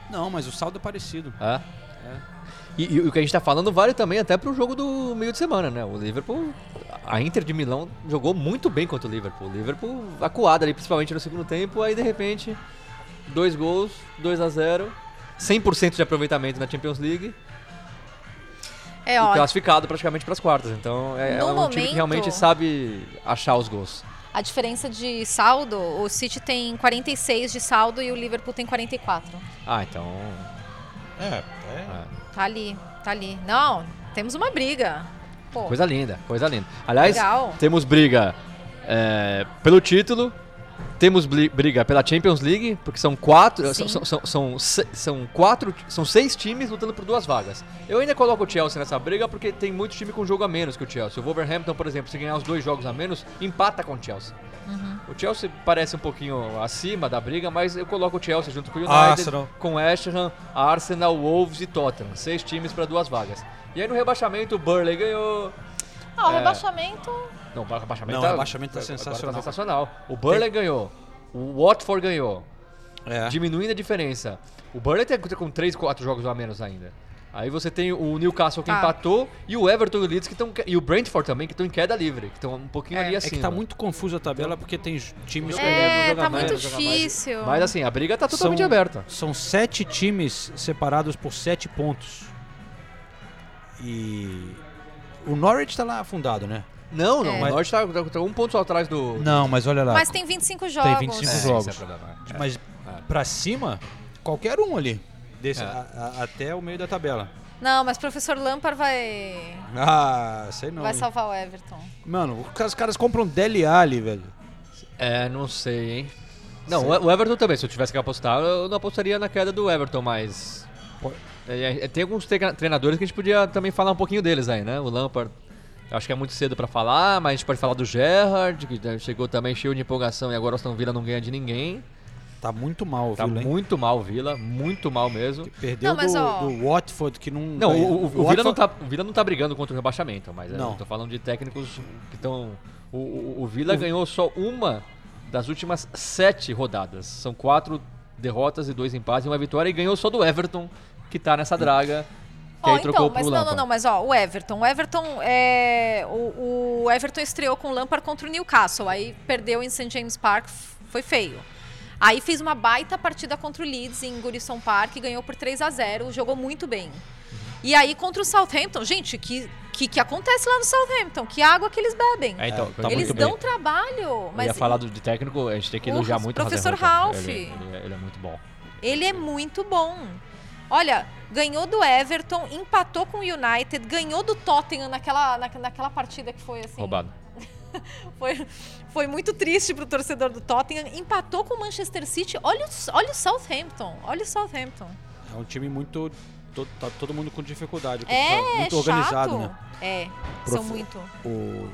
Não, mas o saldo é parecido. É? E, e o que a gente tá falando vale também até pro jogo do meio de semana, né? O Liverpool, a Inter de Milão jogou muito bem contra o Liverpool. O Liverpool acuado ali, principalmente no segundo tempo, aí de repente, dois gols, 2 a 0 100% de aproveitamento na Champions League É, e ó, classificado praticamente para as quartas. Então é, é um time momento- que realmente sabe achar os gols. A diferença de saldo, o City tem 46 de saldo e o Liverpool tem 44. Ah, então. É, é. Tá ali, tá ali. Não, temos uma briga. Pô, Coisa linda, coisa linda. Aliás, Legal. temos briga é, pelo título, temos briga pela Champions League, porque são quatro, são, são, são, são quatro, são seis times lutando por duas vagas. Eu ainda coloco o Chelsea nessa briga porque tem muito time com jogo a menos que o Chelsea. O Wolverhampton, por exemplo, se ganhar os dois jogos a menos, empata com o Chelsea. Uhum. O Chelsea parece um pouquinho acima da briga, mas eu coloco o Chelsea junto com o United, Arsenal. com West Ham, Arsenal, Wolves e Tottenham. Seis times para duas vagas. E aí no rebaixamento o Burley ganhou. Ah, o É. rebaixamento. Não, o rebaixamento, Não, tá, o rebaixamento tá agora sensacional. Tá sensacional. O Burley ganhou. O Watford ganhou. É. Diminuindo a diferença. O Burley tá com 3, 4 jogos a menos ainda. Aí você tem o Newcastle que Tá. empatou e o Everton e o Leeds que estão e o Brentford também que estão em queda livre, que estão um pouquinho ali É acima. que tá muito confusa a tabela porque tem times que É, jogam tá mais, muito jogam mais. difícil. Mas assim, a briga tá totalmente São- aberta. São sete times separados por sete pontos. E o Norwich tá lá afundado, né? Não, não, É. o Norte tá, tá- tá um ponto só atrás do. Não, mas olha lá. Mas tem 25 jogos. Tem 25 É, jogos. é problema. É. Mas pra cima, qualquer um ali. Desse, É. a- a- até o meio da tabela. Não, mas professor Lampard vai Ah, sei não. vai hein? salvar o Everton. Mano, os caras compram Dele Ali, velho. É, não sei, hein. Não, o o Everton também, se eu tivesse que apostar, eu não apostaria na queda do Everton, mas. Pô. É, é, tem alguns treina- treinadores que a gente podia também falar um pouquinho deles aí, né? O Lampard. Acho que é muito cedo pra falar, mas a gente pode falar do Gerrard, que já chegou também cheio de empolgação e agora o Aston Villa não ganha de ninguém. Tá muito mal, Tá viu, hein? muito mal o Villa, muito mal mesmo. Perdeu Não, mas, do, ó- do Watford, que não... Não, ganha- o, o- o Villa Watford- não tá, o Villa não tá brigando contra o rebaixamento, mas é, Não. eu tô falando de técnicos que estão. O, o, o Villa O- ganhou só uma das últimas sete rodadas. São quatro derrotas e dois empates e uma vitória e ganhou só do Everton, que tá nessa draga. Que Ó, aí trocou então, mas pro não, Lampard. não, não, mas ó, o Everton. O Everton é. O, o Everton estreou com o Lampard contra o Newcastle. Aí perdeu em St. James Park, foi feio. Aí fez uma baita partida contra o Leeds em Goodison Park, ganhou por 3 a 0 jogou muito bem. E aí contra o Southampton, gente, que que, que acontece lá no Southampton? Que água que eles bebem? É, então, tá eles dão bem. trabalho, Eu mas ia falar do, de técnico, a gente tem que elogiar muito o professor Hasenhüttl. Ralph. Ele, ele é- ele é muito bom. Ele é muito bom. Olha, ganhou do Everton, empatou com o United, ganhou do Tottenham naquela, na- naquela partida que foi assim. Roubado. Foi, foi muito triste pro torcedor do Tottenham. Empatou com o Manchester City. Olha, o- olha o Southampton. Olha o Southampton. É um time muito. to- tá todo mundo com dificuldade. É, muito chato. organizado, né? É, são Prof- muito. O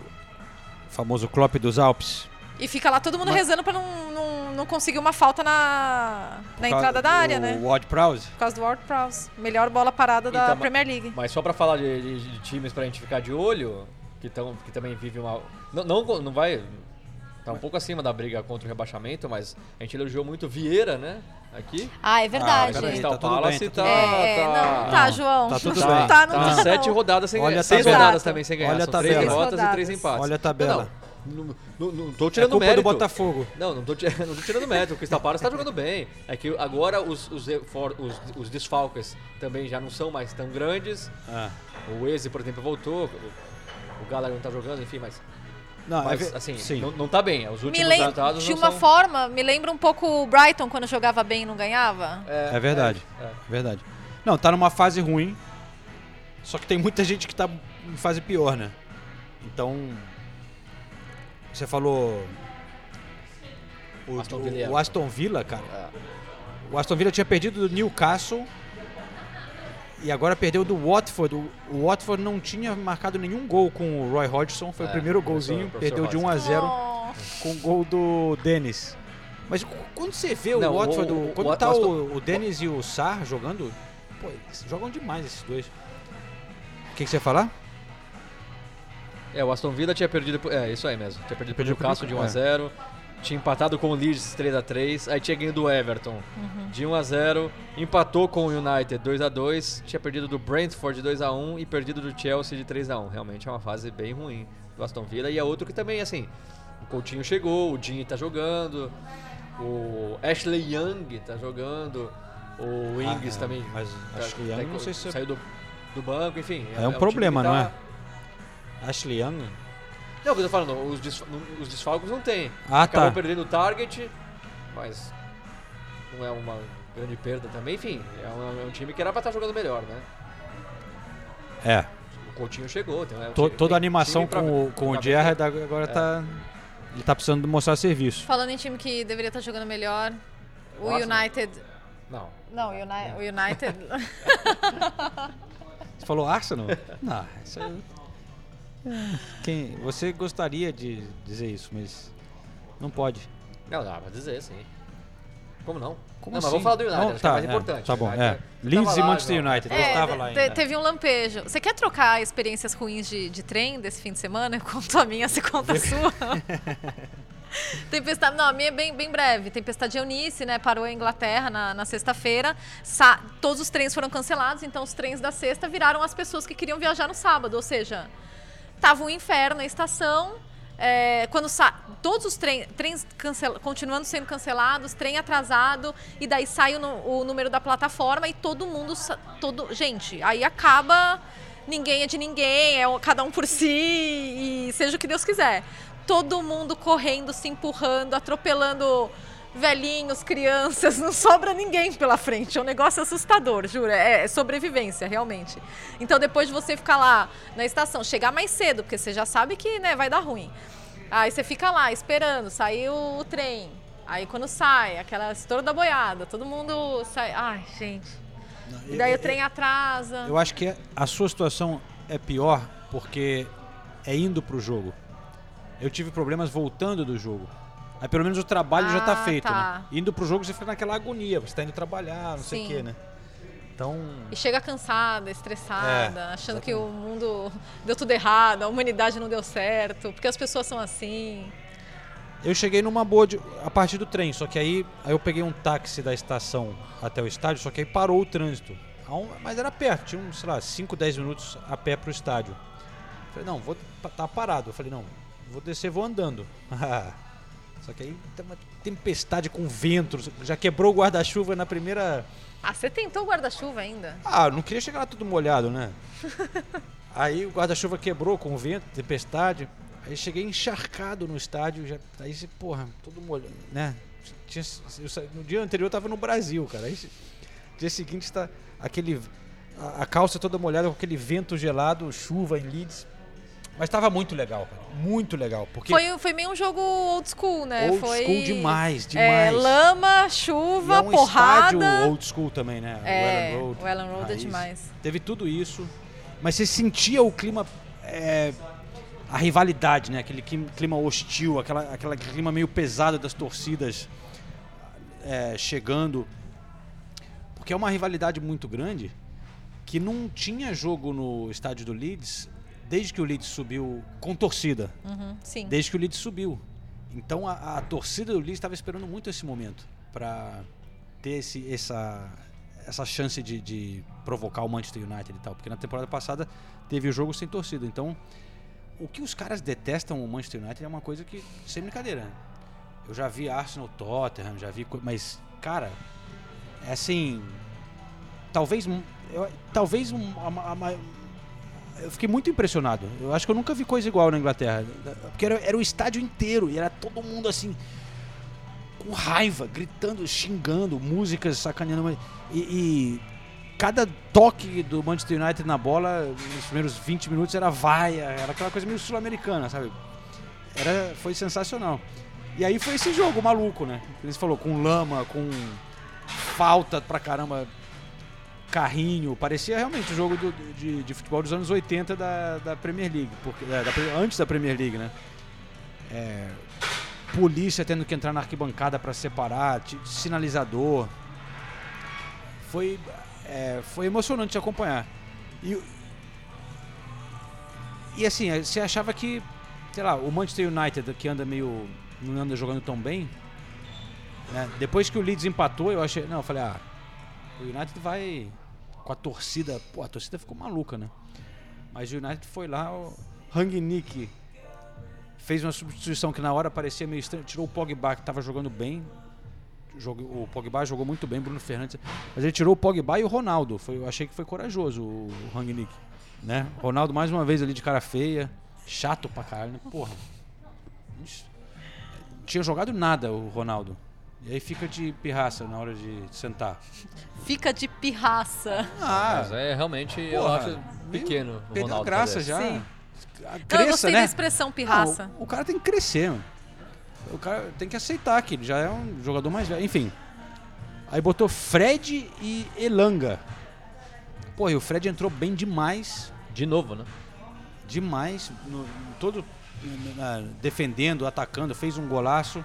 famoso Klopp dos Alpes. E fica lá todo mundo Mas- rezando pra não, não, não conseguir uma falta na, na entrada da área, né? Ward Prowse. Por causa do Ward Prowse. Melhor bola parada da Então, Premier League. Mas só pra falar de, de- de times pra gente ficar de olho, que, tão, que também vive uma. Não, não, não vai. Tá um pouco acima da briga contra o rebaixamento, mas a gente elogiou muito Vieira, né? Aqui. Ah, é verdade. peraí, Crystal tá tudo Palace bem, tá tá, tudo É, tá- não, tá, João. tá tudo não bem. tá, não Tá tá, sete não. rodadas sem Olha ganhar. Seis tabela. rodadas também sem ganhar. Olha a São três tabela. derrotas e Rodadas. três empates. Olha a tabela. Não, não, não, não tô É tirando culpa mérito. do Botafogo. Não, não tô, não tô tirando mérito. O Crystal Palace tá jogando bem. É que agora os, os, os, os desfalques também já não são mais tão grandes. Ah. O Eze, por exemplo, voltou. O, o Gallagher não tá jogando, enfim, mas. Não, é mas ve- assim, sim. não, não tá bem. Os últimos lembra, resultados de não uma são... forma, me lembra um pouco o Brighton quando jogava bem e não ganhava. É verdade. é. É verdade. Não, tá numa fase ruim. Só que tem muita gente que tá em fase pior, né? Então. Você falou. O Aston o- Villa. o Aston Villa, cara. É. O Aston Villa tinha perdido do Newcastle. E agora perdeu do Watford. O, o Watford não tinha marcado nenhum gol com o Roy Hodgson. Foi É, o primeiro golzinho. professor Perdeu de 1 a 0 com o gol do Dennis. Mas quando você vê Não, o Watford, o- o- quando o tá o, o Dennis e o Sar jogando, pô, eles jogam demais esses dois. O que, que você ia falar? É, o Aston Villa tinha perdido. É, isso aí mesmo. Tinha perdido Perdeu pro Newcastle de 1 a 0 Tinha empatado com o Leeds 3 a 3 Aí tinha ganho do Everton de 1 a 0 Empatou com o United 2 a 2 Tinha perdido do Brentford de 2 a 1 E perdido do Chelsea de 3 a 1 Realmente é uma fase bem ruim do Aston Villa. E é outro que também, assim. O Coutinho chegou, o Dinho tá jogando. O Ashley Young tá jogando. O Ings Ah, também. mas tá- Ashley Young, tá- não sei se- Saiu do, do banco, enfim. É um time problema, que não tá- é? Ashley Young? Não, o que eu tô falando, os, desf- não- os desfalques não tem. Ah, Acabou tá. perdendo o target, mas não é uma grande perda também. Enfim, é um, é um time que era pra estar jogando melhor, né? É. O Coutinho chegou. Tem, é To- time- toda a tem animação pra- com o, com o Gerrard agora É. tá. Ele tá precisando mostrar serviço. Falando em time que deveria estar jogando melhor, o Arsenal? United. Não. Não, o Uni- o United. Você falou Arsenal? não, isso aí. Quem, você gostaria de dizer isso, mas não pode. Não, dá pra dizer, sim. Como não? Como não, assim? mas vamos falar do United, Não, acho que é tá, mais é, importante. tá bom, United- é. Leeds e Manchester. United, eu É, estava lá ainda. teve um lampejo. Você quer trocar experiências ruins de, de trem desse fim de semana? Eu conto a minha, você conta a sua. Tempestade, não, a minha é bem, bem breve. Tempestade Eunice, né? Parou em Inglaterra na, na sexta-feira. Sa- Todos os trens foram cancelados, então os trens da sexta viraram as pessoas que queriam viajar no sábado. Ou seja, tava um inferno na estação. é, quando todos os trens cancel- continuando sendo cancelados, trem atrasado, e daí sai o, o número da plataforma e todo mundo. Todo, gente, aí acaba. Ninguém é de ninguém, é cada um por si, e seja o que Deus quiser. Todo mundo correndo, se empurrando, atropelando velhinhos, crianças, não sobra ninguém pela frente. É um negócio assustador, juro. É, é sobrevivência, realmente. Então, depois de você ficar lá na estação, chegar mais cedo, porque você já sabe que né, vai dar ruim. Aí você fica lá esperando, sair o, trem. Aí quando sai, aquela estouro da boiada, todo mundo sai. Ai, gente. E daí o trem atrasa. Eu acho que a sua situação é pior porque é indo pro jogo. Eu tive problemas voltando do jogo. Aí pelo menos o trabalho já tá Ah, feito, tá. né? Indo pro jogo você fica naquela agonia, você tá indo trabalhar, não sei o Sim. quê, né? Então, E chega cansada, estressada, É, achando que o mundo deu tudo errado, a humanidade não deu certo, porque as pessoas são assim. eu cheguei numa boa de- a partir do trem, só que aí, aí eu peguei um táxi da estação até o estádio, só que aí parou o trânsito. mas era perto, tinha uns, sei lá, 5, 10 minutos a pé pro estádio. Falei, não, vou pa- tá parado. Eu falei, não, vou descer, vou andando. Só que aí tem uma tempestade com vento, já quebrou o guarda-chuva na primeira. Ah, você tentou o guarda-chuva ainda? Ah, eu não queria chegar lá tudo molhado, né? Aí o guarda-chuva quebrou com o vento, tempestade. Aí cheguei encharcado no estádio, já aí você, porra, todo molhado, né? Tinha- eu no dia anterior eu tava no Brasil, cara. Aí dia seguinte está aquele a, a calça toda molhada com aquele vento gelado, chuva em Leeds. Mas tava muito legal, cara. Muito legal, porque Foi, foi meio um jogo old school, né? Old foi, school demais, É, demais. lama, E chuva, é um porrada. estádio old school também, né? É, o Ellen Road. o Ellen Road é demais. Teve tudo isso, mas você sentia o clima, é, a rivalidade, né? Aquele clima, clima hostil, aquela, aquela clima meio pesado das torcidas é, chegando. Porque é uma rivalidade muito grande que não tinha jogo no estádio do Leeds desde que o Leeds subiu com torcida. Uhum, sim. Desde que o Leeds subiu. Então a, a torcida do Leeds estava esperando muito esse momento para ter esse, essa, essa chance de, de provocar o Manchester United e tal. Porque na temporada passada teve o jogo sem torcida. Então o que os caras detestam o Manchester United é uma coisa que, sem brincadeira. Eu já vi Arsenal, Tottenham, já vi. Mas, cara, é assim. Talvez. eu- talvez um- a- a- eu fiquei muito impressionado. Eu acho que eu nunca vi coisa igual na Inglaterra. Porque era, era o estádio inteiro e era todo mundo assim. Com raiva, gritando, xingando, músicas sacaneando. E, e cada toque do Manchester United na bola, nos primeiros 20 minutos, era vaia, era aquela coisa meio sul-americana, sabe? Era, foi sensacional. E aí foi esse jogo maluco, né? Eles falou com lama, com falta pra caramba, carrinho. Parecia realmente o jogo do- de, de futebol dos anos 80 da, da Premier League. Porque, é, da antes da Premier League, né? É, polícia tendo que entrar na arquibancada pra separar, sinalizador. Foi, é, foi emocionante de acompanhar. E, e assim, eh, você achava que, sei lá, o Manchester United, que anda meio. não anda jogando tão bem, né? depois que o Leeds empatou, eu achei. Não, eu falei, ah, o United vai com a torcida. Pô, a torcida ficou maluca, né? Mas o United foi lá, o Rangnick fez uma substituição que na hora parecia meio estranho, tirou o Pogba que estava jogando bem. O Pogba jogou muito bem, Bruno Fernandes. Mas ele tirou o Pogba e o Ronaldo. Foi, eu achei que foi corajoso o, o Rangnick. Né? Ronaldo mais uma vez ali de cara feia. Chato pra caralho, né? Porra. Ixi. Tinha jogado nada o Ronaldo. E aí fica de pirraça na hora de sentar. Fica de pirraça. Ah, Mas é realmente, eu porra, acho pequeno o perdeu a graça fazer. já. Sim. Ah, Não, eu Cresça, gostei né? da expressão pirraça. Não, o, o cara tem que crescer, mano. O cara tem que aceitar que ele já é um jogador mais velho. Enfim. Aí botou Fred e Elanga. Pô, e o Fred entrou bem demais. De novo, né? Demais. no- todo na- defendendo, atacando, fez um golaço.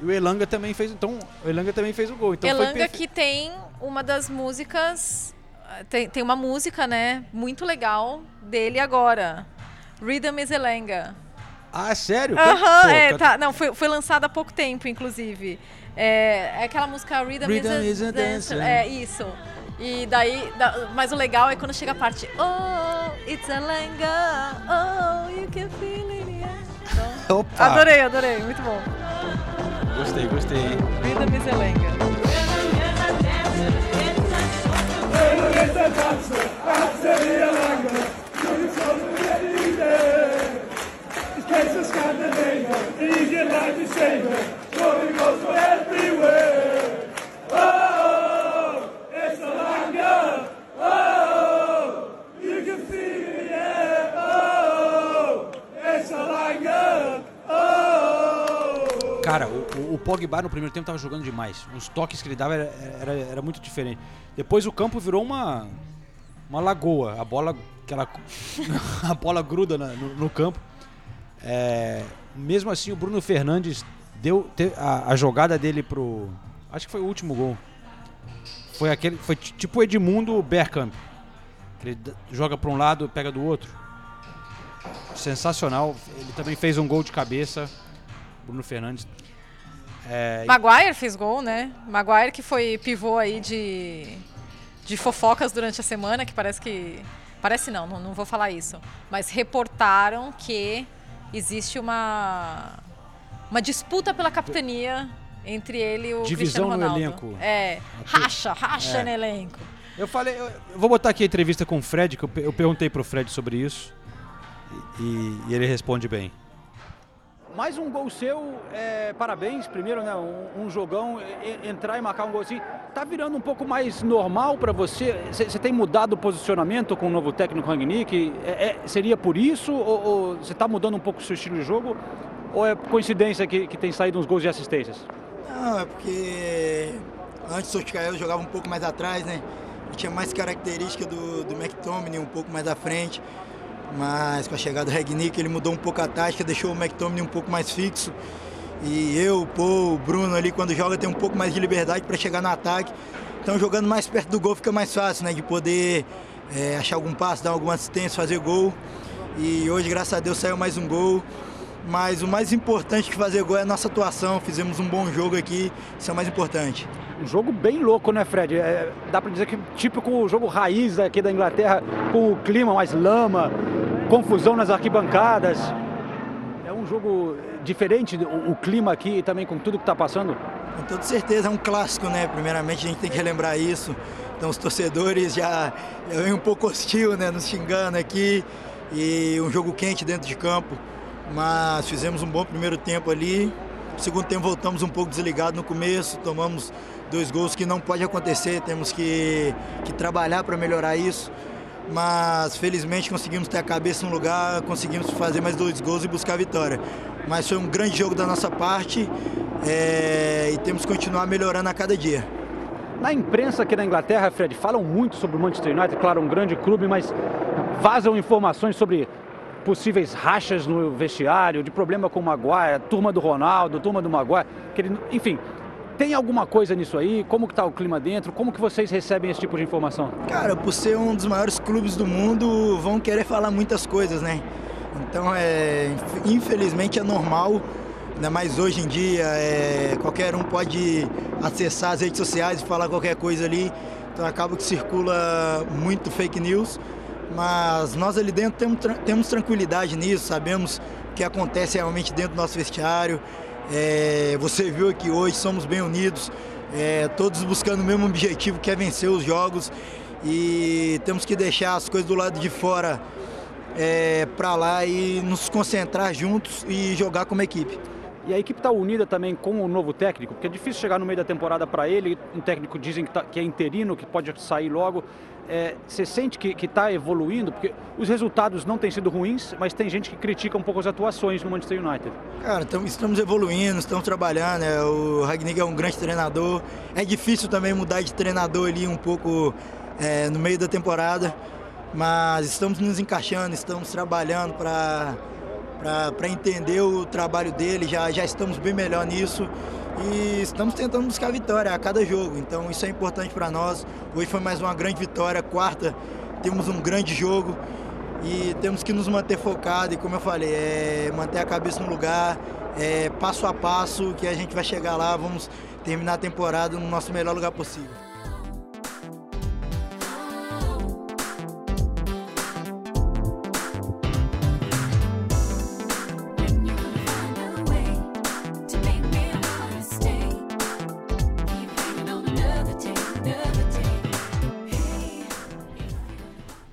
E o Elanga também fez. Então, o Elanga também fez o gol. Então Elanga que tem uma das músicas. Tem, tem uma música, né? Muito legal dele agora. Rhythm is Elanga. Ah, sério? Aham, Pô, é, ca- tá. Não, foi, foi lançada há pouco tempo, inclusive. É, é aquela música Rhythm, Rhythm is, is a Dancer. É, isso. E daí, da- mas o legal é quando chega a parte Oh, it's Elanga, oh, you can feel it. Então, Opa! adorei, adorei, muito bom. Gostei, gostei. hein? Rhythm is Elanga. Cara, o, o- Pogba no primeiro tempo tava jogando demais. Os toques que ele dava era, era, era muito diferente. Depois o campo virou uma, uma lagoa. A bola, aquela, a bola gruda na- no, no campo. É, mesmo assim, o Bruno Fernandes deu a, a jogada dele pro. Acho que foi o último gol. Foi aquele. Foi ti- tipo o Edmundo Bergkamp. Ele joga para um lado, pega do outro. Sensacional. Ele também fez um gol de cabeça. Bruno Fernandes. É, Maguire fez gol, né? Maguire que foi pivô aí de de fofocas durante a semana, que parece que. Parece não, não, não vou falar isso. Mas reportaram que existe uma. Uma disputa pela capitania entre ele e o Divisão Cristiano no Ronaldo. elenco. É, racha, racha É. no elenco. Eu falei, eu, eu vou botar aqui a entrevista com o Fred, que eu, eu perguntei pro Fred sobre isso. E, e ele responde bem. Mais um gol seu, é, parabéns. Primeiro, né, um, um jogão, e- entrar e marcar um gol assim. Tá virando um pouco mais normal para você? Você tem mudado o posicionamento com o novo técnico Rangnick? É, é- seria por isso? Ou você tá mudando um pouco o seu estilo de jogo? Ou é coincidência que, que tem saído uns gols de assistências? Não, é porque antes o Solskjaer jogava um pouco mais atrás, né? Ele tinha mais característica do, do McTominay, um pouco mais à frente. Mas com a chegada do Ragnick ele mudou um pouco a tática, deixou o McTominay um pouco mais fixo. E eu, o Paul, o Bruno ali, quando joga, tem um pouco mais de liberdade para chegar no ataque. Então jogando mais perto do gol fica mais fácil, né? De poder é, achar algum passo, dar alguma assistência, fazer gol. E hoje, graças a Deus, saiu mais um gol. Mas o mais importante que fazer gol é a nossa atuação. Fizemos um bom jogo aqui, isso é o mais importante. Um jogo bem louco, né, Fred? É, dá pra dizer que típico jogo raiz aqui da Inglaterra, com o clima mais lama, confusão nas arquibancadas. É um jogo diferente, o, o clima aqui e também com tudo que tá passando. Com toda certeza é um clássico, né? Primeiramente a gente tem que relembrar isso. Então os torcedores já, já vêm um pouco hostil, né? Nos xingando aqui. E um jogo quente dentro de campo. Mas fizemos um bom primeiro tempo ali. No segundo tempo voltamos um pouco desligado no começo. Tomamos dois gols que não pode acontecer. Temos que, que trabalhar para melhorar isso. Mas felizmente conseguimos ter a cabeça no lugar, conseguimos fazer mais dois gols e buscar a vitória. Mas foi um grande jogo da nossa parte é, e temos que continuar melhorando a cada dia. Na imprensa aqui da Inglaterra, Fred, falam muito sobre o Manchester United, claro, um grande clube, mas vazam informações sobre possíveis rachas no vestiário, de problema com o Maguire, turma do Ronaldo, turma do Maguire, que ele- enfim, tem alguma coisa nisso aí? Como que tá o clima dentro? Como que vocês recebem esse tipo de informação? Cara, por ser um dos maiores clubes do mundo, vão querer falar muitas coisas, né? Então, é, inf- infelizmente é normal, ainda mais hoje em dia, é, qualquer um pode acessar as redes sociais e falar qualquer coisa ali, então acaba que circula muito fake news, mas nós ali dentro temos, temos tranquilidade nisso, sabemos o que acontece realmente dentro do nosso vestiário, é, você viu aqui hoje, somos bem unidos, é, todos buscando o mesmo objetivo, que é vencer os jogos. E temos que deixar as coisas do lado de fora é, para lá e nos concentrar juntos e jogar como equipe. E a equipe está unida também com o novo técnico, porque é difícil chegar no meio da temporada para ele. Um técnico dizem que, tá- que é interino, que pode sair logo. É, você sente que está evoluindo? Porque os resultados não têm sido ruins, mas tem gente que critica um pouco as atuações no Manchester United. Cara, tam- estamos evoluindo, estamos trabalhando. é, o Ragnick é um grande treinador. É difícil também mudar de treinador ali um pouco é, no meio da temporada, mas estamos nos encaixando, estamos trabalhando para entender o trabalho dele. Já, já estamos bem melhor nisso e estamos tentando buscar vitória a cada jogo. Então isso é importante para nós. Hoje foi mais uma grande vitória, quarta. Temos um grande jogo e temos que nos manter focados e como eu falei, é manter a cabeça no lugar, é, passo a passo que a gente vai chegar lá, vamos terminar a temporada no nosso melhor lugar possível.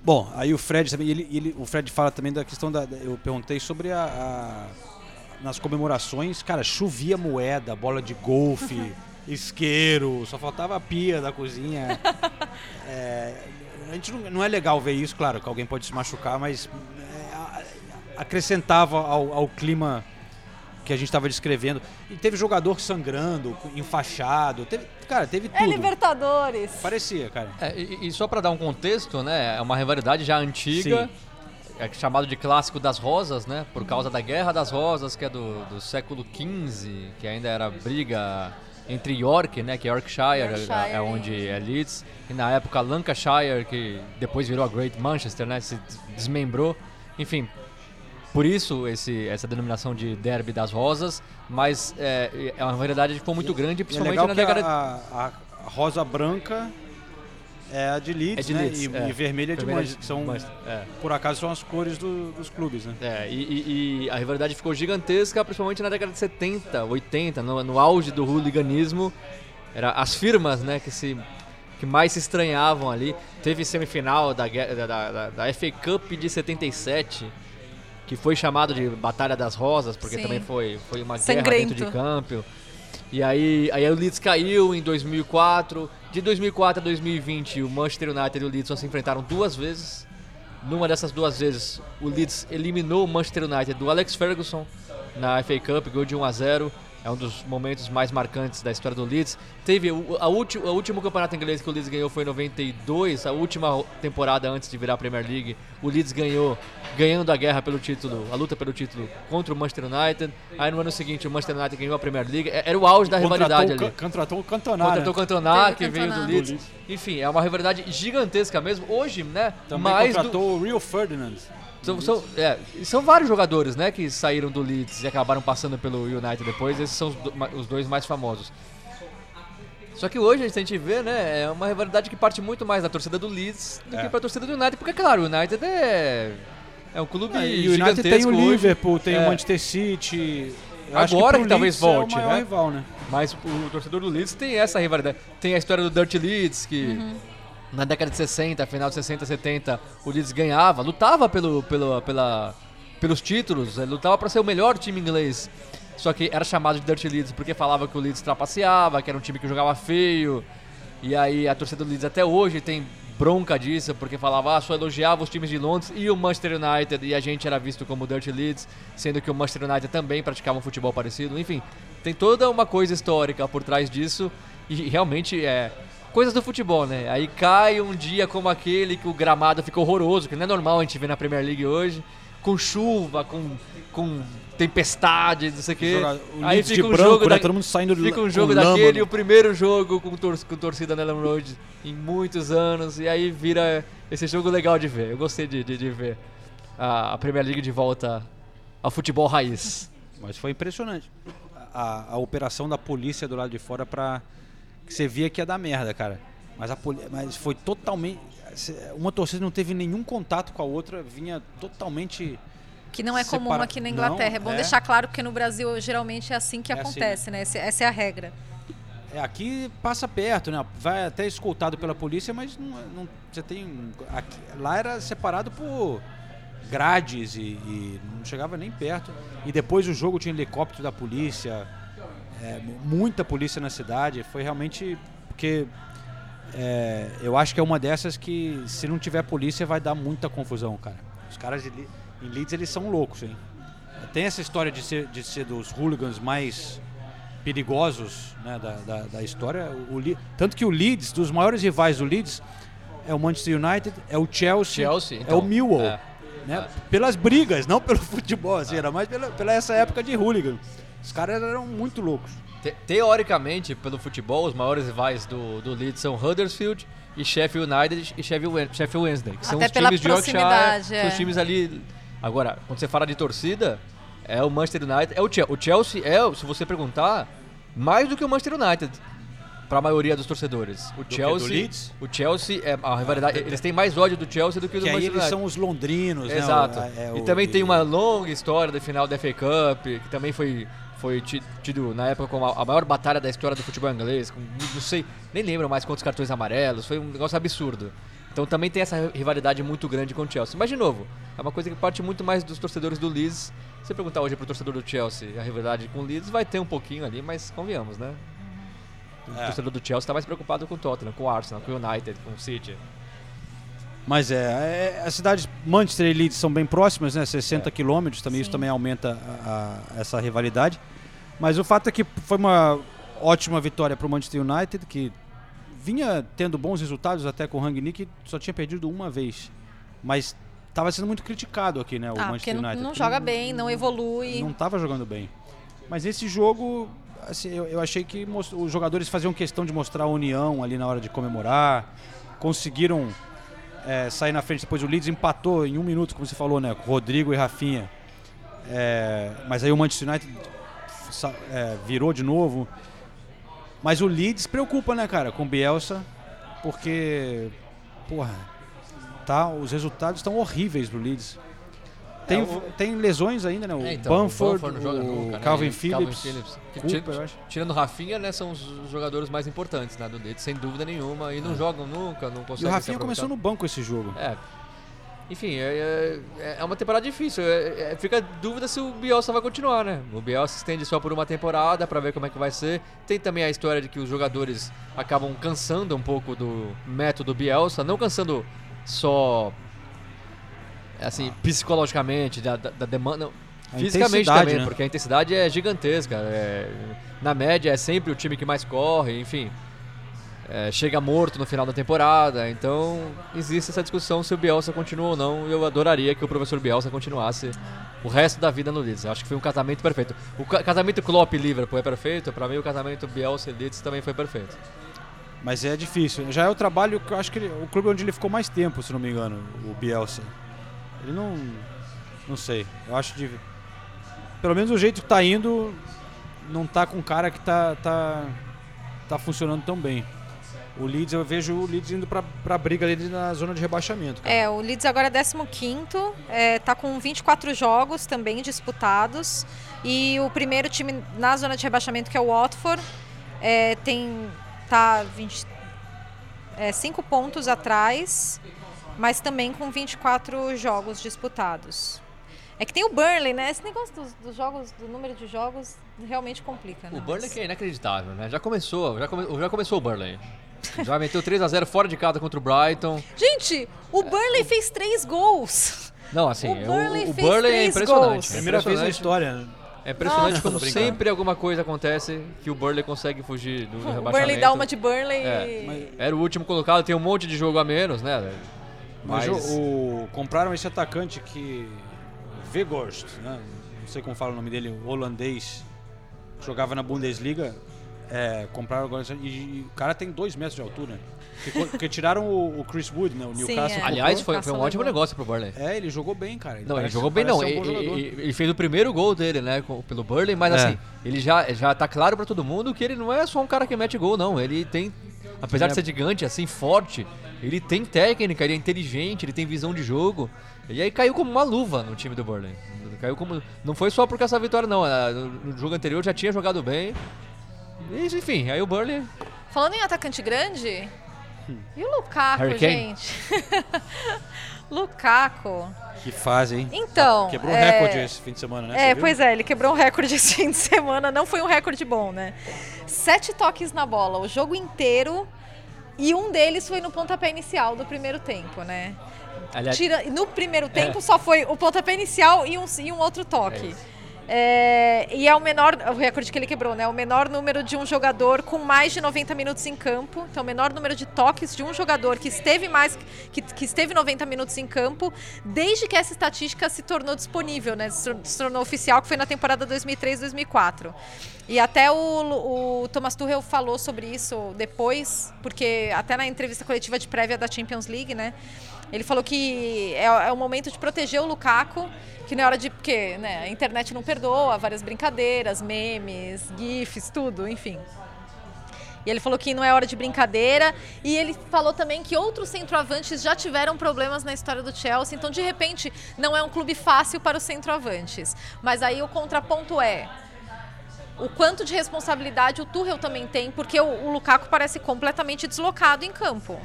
Bom, aí o Fred também, ele, ele- o Fred fala também da questão da. Eu perguntei sobre a, a- nas comemorações, cara, chovia moeda, bola de golfe, isqueiro, só faltava a pia da cozinha. É, a gente não, não é legal ver isso, claro, que alguém pode se machucar, mas é, acrescentava ao, ao clima que a gente estava descrevendo. E teve jogador sangrando, enfaixado, teve, cara, teve É tudo. Libertadores. Parecia, cara. É, e, e só pra dar um contexto, né? É uma rivalidade já antiga. É chamado de clássico das rosas, né? Por causa da Guerra das Rosas, que é do, do século XV, que ainda era briga entre York, né? Que é Yorkshire, Yorkshire é, é onde é Leeds, e na época Lancashire, que depois virou a Great Manchester, né? Se des- desmembrou. Enfim, por isso esse, essa denominação de Derby das Rosas, mas é, é uma rivalidade que foi muito grande, E é principalmente legal na década... a, a- rosa branca É a de Leeds, É de né? Leeds, e, é. e vermelha é de Vermelha Manchester, que são, é. por acaso, são as cores do- dos clubes, né? É, e, e- a rivalidade ficou gigantesca, principalmente na década de 70, 80, no, no auge do hooliganismo. Era as firmas, né, que se que mais se estranhavam ali. Teve semifinal da, da, da- da FA Cup de 77, que foi chamado de Batalha das Rosas, porque Sim. também foi, foi uma guerra Sangrento. dentro de campo. E aí, aí o Leeds caiu em 2004. De 2004 a 2020, o Manchester United e o Leeds só se enfrentaram duas vezes. Numa dessas duas vezes, o Leeds eliminou o Manchester United do Alex Ferguson na FA Cup, ganhou de 1 a 0. É um dos momentos mais marcantes da história do Leeds. Teve o, a o último campeonato inglês que o Leeds ganhou foi em 92, a última temporada antes de virar a Premier League. O Leeds ganhou, ganhando a guerra pelo título, a luta pelo título contra o Manchester United. Aí no ano seguinte o Manchester United ganhou a Premier League. É- Era o auge da rivalidade ali. Contratou o Cantona, Contratou o né? Cantona, que veio do. Leeds. Do Leeds. Enfim, é uma rivalidade gigantesca mesmo. Hoje, né? Também mais do, contratou o Rio Ferdinand. São, são, é, são vários jogadores, né, que saíram do Leeds e acabaram passando pelo United depois. Esses são os, do- os dois mais famosos. Só que hoje a gente vê, né, é uma rivalidade que parte muito mais da torcida do Leeds do É. que pra torcida do United, porque claro, o United é é um clube Ah, e o United tem o hoje. Liverpool, tem É. o Manchester City. Agora pro que talvez é volte, maior né? rival, né? Mas o torcedor do Leeds tem essa rivalidade. Tem a história do Dirty Leeds, que na década de 60, final de 60, 70, o Leeds ganhava, lutava pelo, pelo, pela, pelos títulos, eh, lutava para ser o melhor time inglês. Só que era chamado de Dirty Leeds porque falava que o Leeds trapaceava, que era um time que jogava feio. E aí a torcida do Leeds até hoje tem bronca disso, porque falava, ah, só elogiava os times de Londres e o Manchester United, e a gente era visto como Dirty Leeds, sendo que o Manchester United também praticava um futebol parecido. Enfim, tem toda uma coisa histórica por trás disso, e realmente é coisas do futebol, né? Aí cai um dia como aquele que o gramado fica horroroso, que não é normal a gente ver na Premier League hoje, com chuva, com, com tempestade, não sei o quê. Aí fica um branco, jogo né? da- Todo mundo saindo Fica um jogo daquele, né? o primeiro jogo com, tor com torcida na Ellen Road em muitos anos, e aí vira esse jogo legal de ver. Eu gostei de, de, de ver a, a Premier League de volta ao futebol raiz. Mas foi impressionante. A, a operação da polícia do lado de fora pra. Que você via que ia dar merda, cara. Mas, a. Mas foi totalmente. Uma torcida não teve nenhum contato com a outra, vinha totalmente. Que não é comum Separa- aqui na Inglaterra. Não, é bom é. deixar claro, porque no Brasil geralmente é assim que É assim, acontece, né? Esse- Essa é a regra. É, aqui passa perto, né? Vai até escoltado pela polícia, mas não, não- você tem. aqui- lá era separado por grades e, e não chegava nem perto. E depois o jogo tinha helicóptero da polícia, é, muita polícia na cidade. Foi realmente porque é, eu acho que é uma dessas que se não tiver polícia vai dar muita confusão, cara. Os caras de em Leeds eles são loucos, hein? Tem essa história de ser, de ser dos hooligans mais perigosos né, da, da, da história. O, Le- tanto que o Leeds, dos maiores rivais do Leeds, é o Manchester United, é o Chelsea, Chelsea, é então, o Millwall. é. né? Pelas brigas, não pelo futebol, assim, era mais pela, pela essa época de hooligan. Os caras eram muito loucos. Te- teoricamente, pelo futebol, os maiores rivais do, do Leeds são Huddersfield e Sheffield United e Sheffield, Wednesday, que são Até os pela times de Yorkshire, é. os times ali... Agora, quando você fala de torcida, é o Manchester United, é o Chelsea. O Chelsea é, se você perguntar, mais do que o Manchester United. Para a maioria dos torcedores. O Chelsea, do Leeds? o Chelsea é a rivalidade. Eles têm mais ódio do Chelsea do que do Que aí Manchester eles United. são os londrinos, né? Exato. O- é, e o- também tem uma longa história do final da FA Cup, que também foi, foi ti- tido na época como a maior batalha da história do futebol inglês. Com, não sei, nem lembro mais quantos cartões amarelos, foi um negócio absurdo. Então também tem essa rivalidade muito grande com o Chelsea. Mas de novo, é uma coisa que parte muito mais dos torcedores do Leeds. Se você perguntar hoje pro torcedor do Chelsea a rivalidade com o Leeds, vai ter um pouquinho ali, mas convenhamos, né? O É. torcedor do Chelsea tá mais preocupado com o Tottenham, com o Arsenal, com o United, com o City. Mas é, é, as cidades Manchester e Leeds são bem próximas, né? 60 quilômetros, também isso também aumenta a- a- essa rivalidade. Mas o fato é que foi uma ótima vitória para o Manchester United, que vinha tendo bons resultados até com o Rangnick, só tinha perdido uma vez. Mas estava sendo muito criticado aqui, né? O Ah, Manchester não, United. não porque joga bem, não evolui. não estava jogando bem. Mas esse jogo, assim, eu, eu achei que os jogadores faziam questão de mostrar a união ali na hora de comemorar. Conseguiram é, sair na frente. Depois o Leeds empatou em um minuto, como você falou, né? Com Rodrigo e Rafinha. É, mas aí o Manchester United é, virou de novo. Mas o Leeds preocupa, né, cara? Com o Bielsa. porque, porra, tá, os resultados estão horríveis pro Leeds. Tem, É, o- tem lesões ainda, né? O É, então, Bamford, joga o nunca, né? Calvin, E Phillips, Cooper, ti- eu acho. Tirando o Rafinha, né, são os jogadores mais importantes né, do Leeds, sem dúvida nenhuma. E não jogam nunca, não É. E conseguem o Rafinha começou no banco esse jogo. É. Enfim, é, é- é uma temporada difícil. É- é- fica dúvida se o Bielsa vai continuar, né? O Bielsa estende só por uma temporada pra ver como é que vai ser. Tem também a história de que os jogadores acabam cansando um pouco do método Bielsa, não cansando só assim, psicologicamente, da, da, da demanda. A Fisicamente também, né? porque a intensidade é gigantesca. é- na média é sempre o time que mais corre, enfim. É, chega morto no final da temporada, então existe essa discussão se o Bielsa continua ou não. Eu adoraria que o professor Bielsa continuasse o resto da vida no Leeds. Eu acho que foi um casamento perfeito. O ca- casamento Klopp Liverpool é perfeito, pra mim o casamento Bielsa e Leeds também foi perfeito. Mas é difícil. Já é o trabalho que eu acho que ele, o clube onde ele ficou mais tempo, se não me engano, o Bielsa. Ele não. Não sei. Eu acho de. Pelo menos o jeito que tá indo, não tá com cara que tá, tá, tá funcionando tão bem. O Leeds, eu vejo o Leeds indo pra, pra briga ali na zona de rebaixamento. cara. É, o Leeds agora é 15 é, tá com 24 jogos também disputados. E o primeiro time na zona de rebaixamento, que é o Watford, é, tem tá 20, é, 5 pontos atrás, mas também com 24 jogos disputados. É que tem o Burnley, né? Esse negócio dos, dos jogos, do número de jogos, realmente complica. né? O Burnley que é inacreditável, né? Já começou, já, come- já começou o Burnley. Já meteu 3 a 0 fora de casa contra o Brighton. Gente, o Burnley fez três gols. Não, assim, O o, Burnley o fez Burnley é três impressionante. gols. é Primeira vez na impressionante. história. né? É impressionante Nossa. como sempre alguma coisa acontece que o Burnley consegue fugir do O rebaixamento. Burnley dá uma de Burnley É, Era o último colocado, tem um monte de jogo a menos, né? Mas, Mas, o, o- compraram esse atacante que. Vegorst, né? Não sei como fala o nome dele, holandês, que jogava na Bundesliga. É, compraram agora. E, e o cara tem dois metros de altura. Porque, porque tiraram o, o Chris Wood, né? O Sim, Newcastle. é. comprou. aliás, foi, foi um ótimo levou. negócio pro Burnley. É, ele jogou bem, cara. Não, ele jogou bem, não. parece Ele, um bom jogador. ele- ele fez o primeiro gol dele, né, pelo Burnley, mas É. assim, ele já, já tá claro pra todo mundo que ele não é só um cara que mete gol, não. Ele tem, apesar de É. ser gigante, assim, forte, ele tem técnica, ele é inteligente, ele tem visão de jogo. E aí caiu como uma luva no time do Burnley. Caiu como. Não foi só por causa dessa vitória, não. Ah, no jogo anterior já tinha jogado bem. E, enfim, aí o Burnley. Falando em atacante grande, e o Lukaku, gente? Lukaku. Que fase, hein? Então, Quebrou o é- recorde esse fim de semana, né? É, pois é, ele quebrou um recorde esse fim de semana, não foi um recorde bom, né? Sete toques na bola, o jogo inteiro, e um deles foi no pontapé inicial do primeiro tempo, né? Aliás, Tira, no primeiro tempo É. só foi o pontapé inicial e um, e um outro É toque. isso. É, e é o menor, o recorde que ele quebrou, né? O menor número de um jogador com mais de 90 minutos em campo. Então, o menor número de toques de um jogador que esteve mais que, que esteve 90 minutos em campo, desde que essa estatística se tornou disponível, né? Se, tor- se tornou oficial, que foi na temporada 2003-2004. E até o, o Thomas Tuchel falou sobre isso depois, porque até na entrevista coletiva de prévia da Champions League, né? Ele falou que é, é o momento de proteger o Lukaku, que não é hora de. Porque né, a internet não perdoa, várias brincadeiras, memes, GIFs, tudo, enfim. E ele falou que não é hora de brincadeira. E ele falou também que outros centroavantes já tiveram problemas na história do Chelsea. Então, de repente, não é um clube fácil para os centroavantes. Mas aí o contraponto é. O quanto de responsabilidade o Tuchel também tem, porque o, o Lukaku parece completamente deslocado em campo.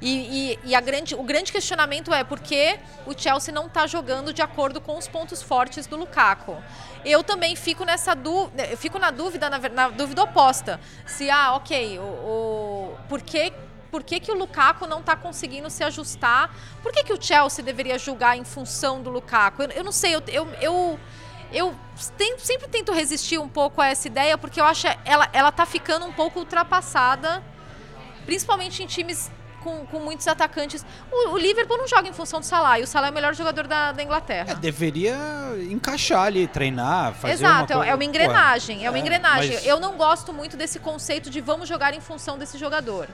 E, e- e a grande, o grande questionamento é por que o Chelsea não está jogando de acordo com os pontos fortes do Lukaku. Eu também fico nessa dúvida, eu fico na dúvida, na, na dúvida oposta. Se, ah, ok, o, o- por que por que, que o Lukaku não está conseguindo se ajustar? Por que, que o Chelsea deveria julgar em função do Lukaku? Eu, eu não sei, eu, eu, eu, eu sempre tento resistir um pouco a essa ideia, porque eu acho ela, ela tá ficando um pouco ultrapassada, principalmente em times com, com muitos atacantes. O, o Liverpool não joga em função do Salah, e o Salah é o melhor jogador da, da Inglaterra. É, deveria encaixar ali, treinar, fazer Exato, uma é uma coisa- engrenagem, Pô, é uma engrenagem. mas- Eu não gosto muito desse conceito de vamos jogar em função desse jogador.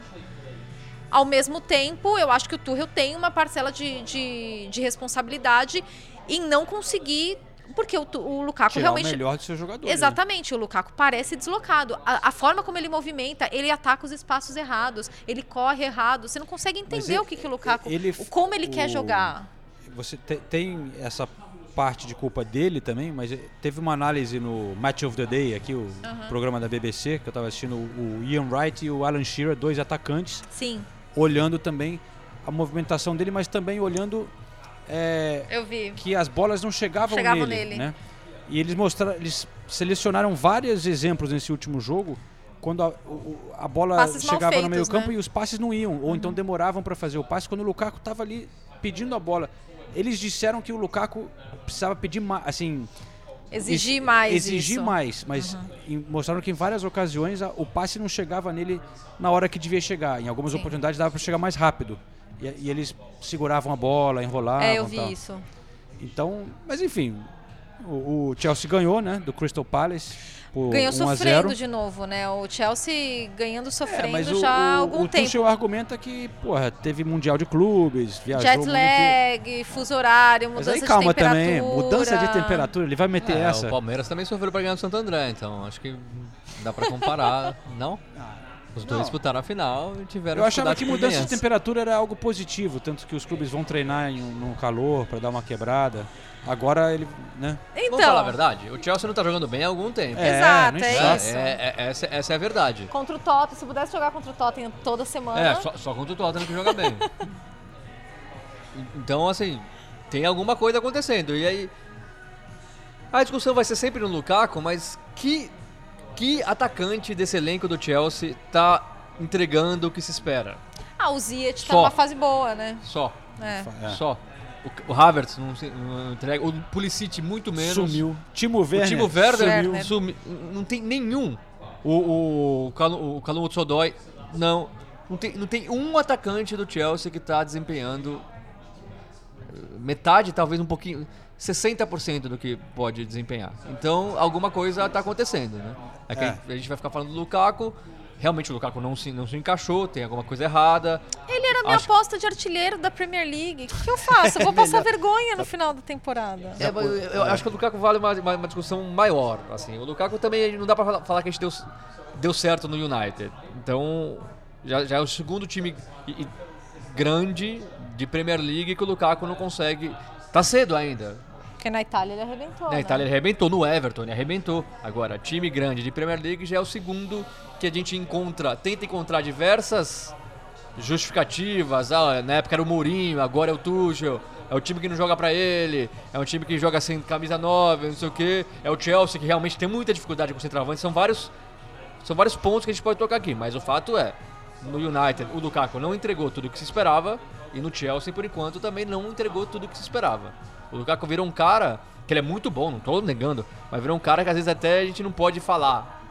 Ao mesmo tempo, eu acho que o Tuchel tem uma parcela de, de, de responsabilidade em não conseguir Porque o, o Lukaku Tirar o realmente. melhor do seu jogador. né? Exatamente, o Lukaku parece deslocado. A, a forma como ele movimenta, ele ataca os espaços errados, ele corre errado. Você não consegue entender ele- o que, que o Lukaku. ele- o- como ele quer o- jogar. Você te- tem essa parte de culpa dele também, mas eh, teve uma análise no Match of the Day, aqui o programa da BBC, que eu estava assistindo o Ian Wright e o Alan Shearer, dois atacantes, Sim, olhando também a movimentação dele, mas também olhando é, eu vi. que as bolas não chegavam, Chegavam nele, nele. né? E eles mostraram, eles selecionaram vários exemplos nesse último jogo quando a, a bola Passes chegava no feitos, meio campo né? e os passes não iam, ou então demoravam para fazer o passe quando o Lukaku estava ali pedindo a bola. Eles disseram que o Lukaku precisava pedir mais, assim, Exigir ex- mais. exigir isso. mais, mas em- mostraram que em várias ocasiões a- o passe não chegava nele na hora que devia chegar. Em algumas Sim. oportunidades dava para chegar mais rápido. E, e eles seguravam a bola, enrolavam. É, eu vi tal. isso. Então, mas enfim, o, o Chelsea ganhou, né, do Crystal Palace por Ganhou 1 a 0. sofrendo de novo, né? O Chelsea ganhando É, sofrendo mas o, já há o, algum o tempo. Tuchel argumenta que, porra, teve mundial de clubes, viajou Jet muito. lag, fuso horário, Mas mudança aí calma de temperatura. também, mudança de temperatura, ele vai meter É, essa. O Palmeiras também sofreu pra ganhar do Santo André, então acho que dá pra comparar, não? Os dois Não. disputaram a final e tiveram Eu achava que mudança de temperatura era algo positivo, tanto que os clubes vão treinar em um, no calor para dar uma quebrada. Agora ele, né? Então, Vamos falar a verdade, o Chelsea não tá jogando bem há algum tempo. É, Exato, não é isso. É, é- essa, essa é a verdade. Contra o Tottenham, se pudesse jogar contra o Tottenham toda semana. É, só, só contra o Tottenham que joga bem. então, assim, tem alguma coisa acontecendo. E aí. A discussão vai ser sempre no Lukaku, mas que, que atacante desse elenco do Chelsea tá entregando o que se espera? Ah, o Ziyech tá Só. numa fase boa, né? Só. É. É. Só. O, o Havertz não, se- não entrega. O Pulisic muito menos. Sumiu. Timo O Werner. Timo Werner Sumiu. sumi- não tem nenhum. O, o, Calu- o Calum não. Não tem, não tem um atacante do Chelsea que está desempenhando eh, metade, talvez um pouquinho, 60% do que pode desempenhar. Então, alguma coisa está acontecendo, né? É que É. A gente vai ficar falando do Lukaku. Realmente o Lukaku não se, não se encaixou, tem alguma coisa errada. Ele era minha Acho- aposta de artilheiro da Premier League. O que, que eu faço? Eu vou passar vergonha no final da temporada. É, mas eu, acho que o Lukaku vale uma, uma, uma discussão maior. Assim. O Lukaku também não dá pra falar- que a gente deu, deu certo no United. Então, já, já é o segundo time grande de Premier League que o Lukaku não consegue. Tá cedo ainda. Porque na Itália ele arrebentou. Na né? Itália ele arrebentou, no Everton ele arrebentou. Agora, time grande de Premier League já é o segundo que a gente encontra, tenta encontrar diversas justificativas. Ah, na época era o Mourinho, agora é o Tuchel. É o time que não joga pra ele, é um time que joga sem camisa 9, não sei o quê. É o Chelsea que realmente tem muita dificuldade com o centroavante. São vários, são vários pontos que a gente pode tocar aqui, mas o fato é, no United o Lukaku não entregou tudo o que se esperava e no Chelsea por enquanto também não entregou tudo o que se esperava. O Lukaku virou um cara que ele é muito bom, não tô negando, mas virou um cara que às vezes até a gente não pode falar.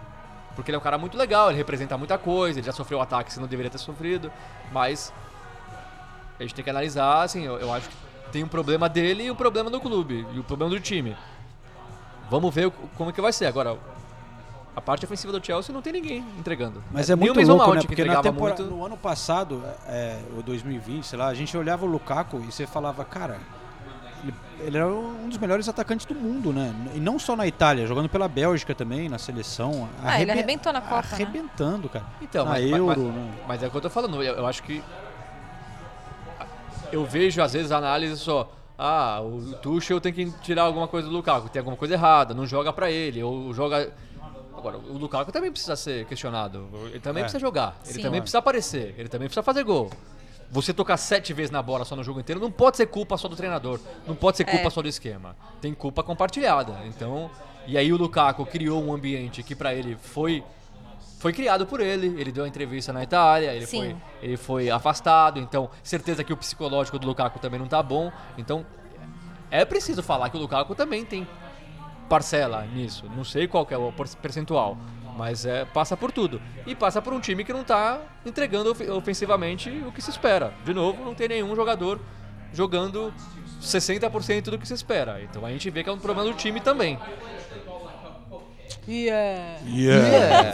Porque ele é um cara muito legal, ele representa muita coisa, ele já sofreu ataques que não deveria ter sofrido, mas a gente tem que analisar, assim, eu, eu acho que tem um problema dele e um problema do clube, e o problema do time. Vamos ver como é que vai ser. Agora, a parte ofensiva do Chelsea não tem ninguém entregando. Mas é o muito louco, Mount, né? que Porque na muito. no ano passado, é, o 2020, sei lá, a gente olhava o Lukaku e você falava, cara, ele, ele era um dos melhores atacantes do mundo, né? E não só na Itália, jogando pela Bélgica também, na seleção. Ah, ele arrebe- arrebentou na Copa, né? Arrebentando, cara. Então, na mas, Euro, mas, né? mas é o que eu tô falando. Eu, eu acho que. Eu vejo, às vezes, a análise só. Ah, o Tuchel tem que tirar alguma coisa do Lukaku, tem alguma coisa errada, não joga pra ele, ou joga. Agora, o Lukaku também precisa ser questionado. Ele também É. precisa jogar, ele Sim. também precisa aparecer, ele também precisa fazer gol. Você tocar sete vezes na bola só no jogo inteiro não pode ser culpa só do treinador, não pode ser culpa É. só do esquema. Tem culpa compartilhada. Então, e aí o Lukaku criou um ambiente que pra ele foi foi criado por ele, ele deu a entrevista na Itália, ele Sim. foi, ele foi afastado, então certeza que o psicológico do Lukaku também não tá bom. Então é preciso falar que o Lukaku também tem parcela nisso. Não sei qual que é o percentual, mas é, passa por tudo. E passa por um time que não tá entregando ofe- ofensivamente o que se espera. De novo, não tem nenhum jogador jogando 60% do que se espera. Então a gente vê que é um problema do time também. Yeah. Yeah.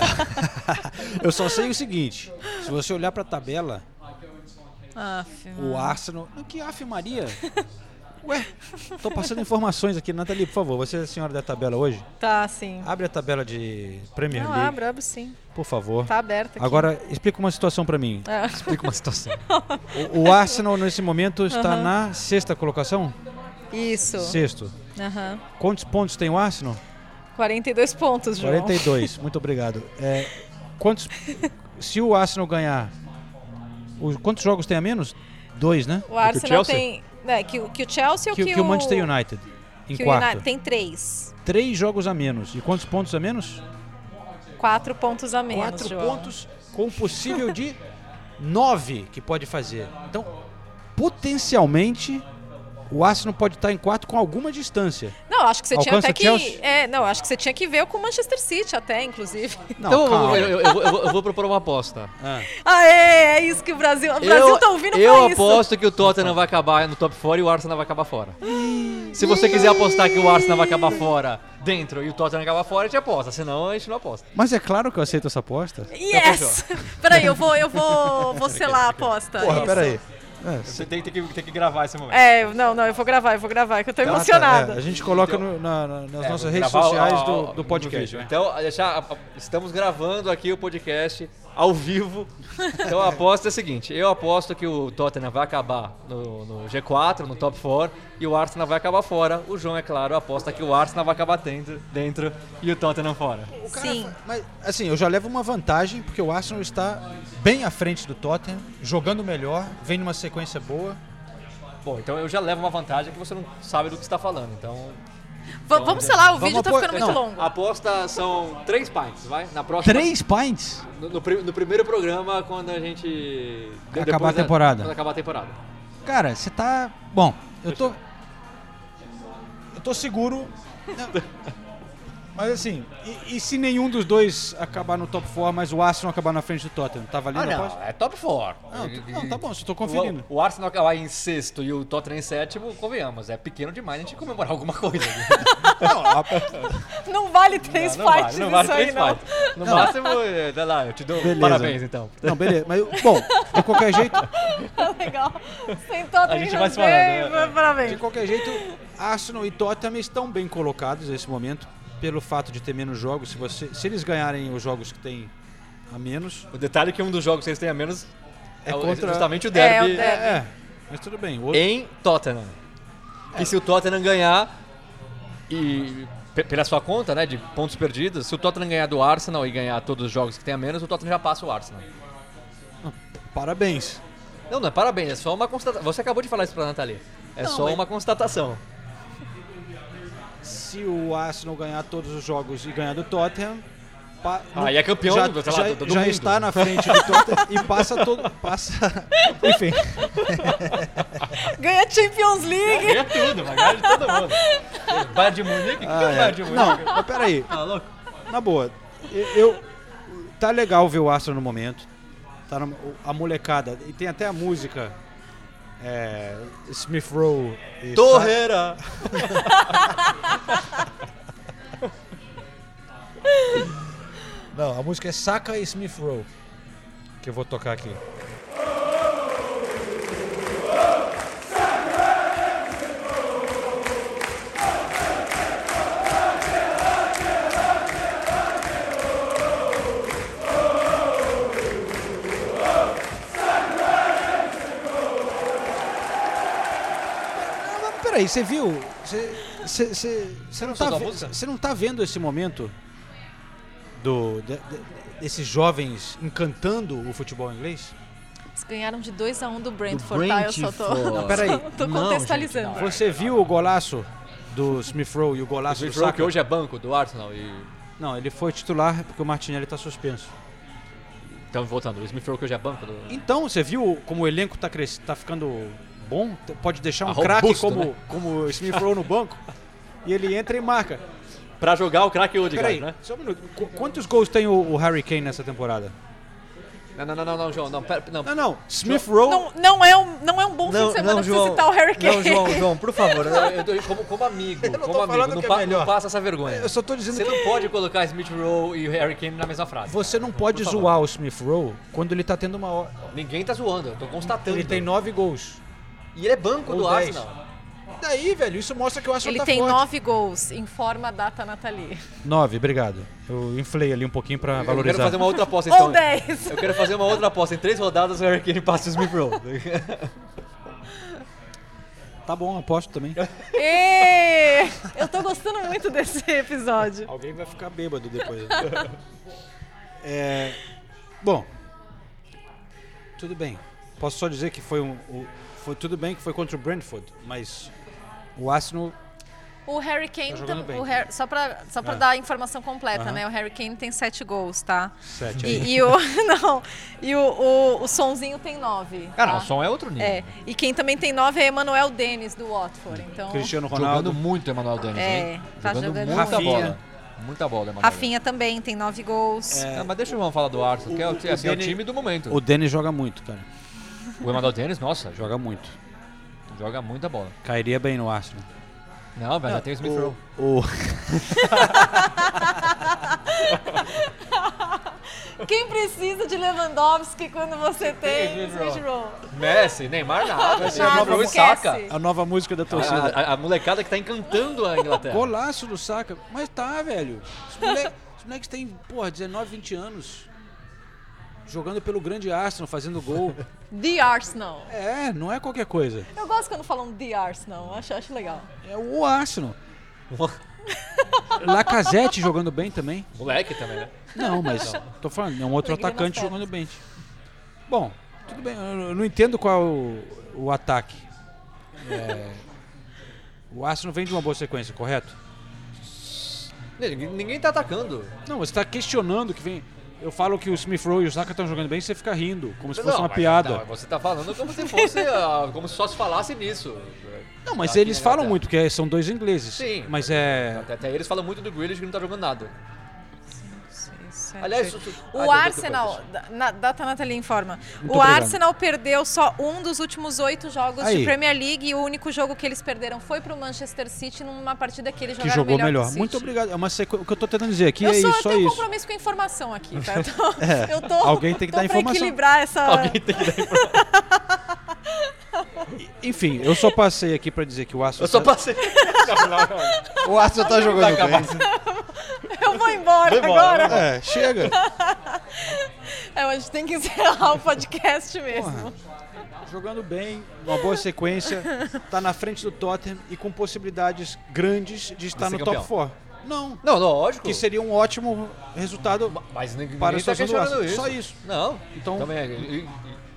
Eu só sei o seguinte: se você olhar pra tabela, Aff, o Arsenal. Que af Maria? Ué, tô passando informações aqui. Nathalie, por favor, você é a senhora da tabela hoje? Tá, sim. Abre a tabela de Premier Não, League, abro, abro sim. por favor. Tá aberta aqui. Agora, explica uma situação pra mim. Ah. Explica uma situação. O, o Arsenal, nesse momento, está Aham. na sexta colocação? Isso. Sexto. Aham. Quantos pontos tem o Arsenal? 42 pontos, João. 42, muito obrigado. É, quantos, se o Arsenal ganhar, os, quantos jogos tem a menos? Dois, né? O Arsenal tem. Né, que, o- que o Chelsea ou Que, que, que o Manchester United, em que o quarto. United tem três. Três jogos a menos. E quantos pontos a menos? Quatro pontos a menos. Quatro João. pontos com possível de nove que pode fazer. Então, potencialmente, o Arsenal pode estar em quarto com alguma distância. Não, acho que você tinha Alcança até o que. Chelsea? É, não, acho que você tinha que ver com o Manchester City até, inclusive. Não, então, calma. eu, eu- eu vou- eu vou- eu vou propor uma aposta. Ah. Ah, é, é isso que o Brasil. O Brasil tá ouvindo eu pra isso. aposto que o Tottenham vai acabar no top 4 e o Arsenal vai acabar fora. Se você quiser apostar que o Arsenal vai acabar fora dentro e o Tottenham acabar fora, a gente aposta. Senão, a gente não aposta. Mas é claro que eu aceito essa aposta. Yes! Peraí, eu vou, eu vou, vou selar a aposta. Porra, isso. peraí. Você tem, tem que, tem que gravar esse momento. É, não, não, eu vou gravar, eu vou gravar, que eu tô Tá, tá, emocionada. é, a gente coloca no- na- na- nas É, nossas redes sociais o- do, do podcast. vídeo. né? Então, deixar, estamos gravando aqui o podcast ao vivo. Então a aposta é a seguinte: eu aposto que o Tottenham vai acabar no, no G4, no top 4, e o Arsenal vai acabar fora. O João, é claro, aposta que o Arsenal vai acabar dentro, dentro e o Tottenham fora. Sim. Mas, assim, eu já levo uma vantagem, porque o Arsenal está bem à frente do Tottenham, jogando melhor, vem numa sequência boa. Bom, então eu já levo uma vantagem que você não sabe do que está falando. Então. V- vamos selar, o Vamos vídeo tá apor- ficando muito não, longo. A aposta são três pints, vai? Na próxima. Três pints? No, no no primeiro programa, quando a gente. Acabar a da- temporada. Quando acabar a temporada. Cara, você tá. Bom, eu tô. Eu tô seguro. Não. Mas assim, e, e se nenhum dos dois acabar no top 4, mas o Arsenal acabar na frente do Tottenham? Tá valendo Ah, a não, aposta? é top 4. Não, não, tá bom, só tô conferindo. O, o Arsenal acabar em sexto e o Tottenham em sétimo, convenhamos, é pequeno demais a gente comemorar alguma coisa. Não, a- Não vale três não, não fights vale, não vale isso aí, três não. No Não. máximo, é, sei lá, eu te dou Beleza. parabéns então. Não, beleza. Mas, bom, de qualquer jeito, Legal. Sentou A gente vai se falando, né? de Parabéns. qualquer jeito, Arsenal e Tottenham estão bem colocados nesse momento, pelo fato de ter menos jogos. Se, você, se eles ganharem os jogos que tem a menos, O detalhe é que um dos jogos que eles têm a menos é, É contra- justamente o É, derby o derby. é, mas tudo bem. O outro- em Tottenham. E se o Tottenham ganhar e pe- pela sua conta, né, de pontos perdidos, se o Tottenham ganhar do Arsenal e ganhar todos os jogos que tem a menos, o Tottenham já passa o Arsenal. Parabéns. Não, não é parabéns, é só uma constatação. Você acabou de falar isso pra Nathalie. É Não, só mas- uma constatação. Se o Arsenal ganhar todos os jogos e ganhar do Tottenham, pa- no- Aí é campeão já, do- sei lá, já, do- do já mundo. está na frente do Tottenham e passa todo. Passa. Enfim. Ganha Champions League. Ganha tudo, vai ganhar de todo mundo. Bayern de Munique? O que, que é Ah, é. Bayern de Munique? Não, mas peraí. Tá louco? Na boa. Eu, eu- Tá legal ver o Arsenal no momento. Tá na- a molecada. E tem até a música. É, Smith Rowe. e Torreira! Não, a música é Saka e Smith Rowe. Que eu vou tocar aqui. Peraí, você viu? Você, não tá ve- não tá vendo esse momento do, de- de- desses jovens encantando o futebol inglês? Eles ganharam de 2x1 do Brentford, tá? Eu só tô, Brentford. Não, peraí. só tô Não, contextualizando. gente, Você viu o golaço do Smith Rowe e o golaço Smith do Rowe, Saka? que hoje é banco do Arsenal e... Não, ele foi titular porque o Martinelli tá suspenso. Então, voltando, o Smith Rowe que hoje é banco do... Então, você viu como o elenco tá, cres... tá ficando bom? Pode deixar um Ah, craque robusto, como, né? como o Smith Rowe no banco e ele entra e marca. Pra jogar o craque Odegaard, né? só um minuto. Qu- Quantos gols tem o, o Harry Kane nessa temporada? Não, não, não, não, não, João, não, pera, não. Não, não. Smith Rowe... Não, não, é um, não é um bom fim de semana pra você citar o Harry Kane. Não, João, João, por favor, eu, eu tô- como, como amigo, não como amigo, não, é pa- melhor. não passa essa vergonha. Eu só tô dizendo Você que- não pode colocar Smith Rowe e Harry Kane na mesma frase. Você não pode Por favor. zoar o Smith Rowe quando ele tá tendo uma... Ninguém tá zoando, eu tô constatando. Ele tem nove gols. E ele é banco Ou do dez. Arsenal. Daí, velho, isso mostra que o Arsenal Ele tá tem forte. nove gols. Informa a data Nathalie. Nove, obrigado. Eu inflei ali um pouquinho pra Eu valorizar. quero fazer uma outra aposta Ou então. 10. Eu quero fazer uma outra aposta. Em três rodadas o Harry Kane passa o Smith Rowe. Tá bom, aposto também. Ê! Eu tô gostando muito desse episódio. Alguém vai ficar bêbado depois. É, bom, tudo bem. Posso só dizer que foi um. o- foi tudo bem que foi contra o Brentford, mas o Arsenal O Harry Kane, Tá jogando tam- bem. o Harry- só pra, só pra Ah. dar a informação completa, Aham. né? O Harry Kane tem sete gols, tá? Sete aí. E, e o não, e o, o, o Sonzinho tem nove. Cara, tá? o som é outro nível. É. E quem também tem nove é Emanuel Denis do Watford. Então, Cristiano Ronaldo. Jogando muito Emanuel Dennis, É, hein? tá jogando, jogando muita Rafinha. bola. Muita bola, Emanuel. Rafinha também tem nove gols. Ah, mas deixa o irmão falar do Arsenal, que é, o, o assim, é o Dennis- time do momento. O Denis joga muito, cara. O Emanuel Dennis, nossa, joga, muito. joga muita bola. Cairia bem no Arsenal. Não, já tem o Smith Rowe. O, Quem precisa de Lewandowski quando você tem Smith Rowe. Smith Rowe? Messi, Neymar, nada. Vai Nada, a nova. Saka. a nova música da A, torcida. a- a molecada que tá encantando a Inglaterra. Golaço do Saka. Mas tá, velho. Os, mole- os moleques têm, porra, 19, 20 anos. Jogando pelo grande Arsenal, fazendo gol. The Arsenal. É, não é qualquer coisa. Eu gosto quando falam The Arsenal, acho, acho legal. É o Arsenal. Lacazette jogando bem também. Moleque também, né? Não, mas tô falando, é um outro Alegria atacante jogando bem. Bom, tudo bem. Eu não entendo qual o, o ataque. É, o Arsenal vem de uma boa sequência, correto? Ninguém, tá atacando. Não, você está questionando que vem. Eu falo que o Smith Rowe e o Saka estão jogando bem, você fica rindo, como se fosse Não, uma mas- piada. não, você tá falando como se fosse. ah, como se só se falasse nisso. Não, mas Aqui eles falam muito, porque são dois ingleses. Sim. Mas é. Até, até eles falam muito do Grealish que não tá jogando nada. Aliás, isso- O Ah, Arsenal, na, data Nathalie informa. Muito o obrigado. Arsenal perdeu só um dos últimos oito jogos Aí. de Premier League e o único jogo que eles perderam foi pro Manchester City numa partida que eles Que jogou melhor. melhor. o. Muito obrigado. É uma sequ... O que eu tô tentando dizer aqui Eu, é só isso, só tenho um isso. compromisso com a informação aqui, tá? Eu tô, É, eu tô, alguém tem que dar informação. equilibrar essa... Alguém tem que dar Enfim, eu só passei aqui pra dizer que o Arsenal. Eu só tá- passei. O Arsenal tá jogando bem. Eu vou embora, embora, agora. É, chega. É, a gente tem que encerrar o podcast mesmo. Jogando bem, uma boa sequência, tá na frente do Tottenham e com possibilidades grandes de estar no top campeão. 4. Não, Não, lógico. que seria um ótimo resultado. Mas ninguém, Para ninguém a tá questionando isso. Só isso. Não. Então- Também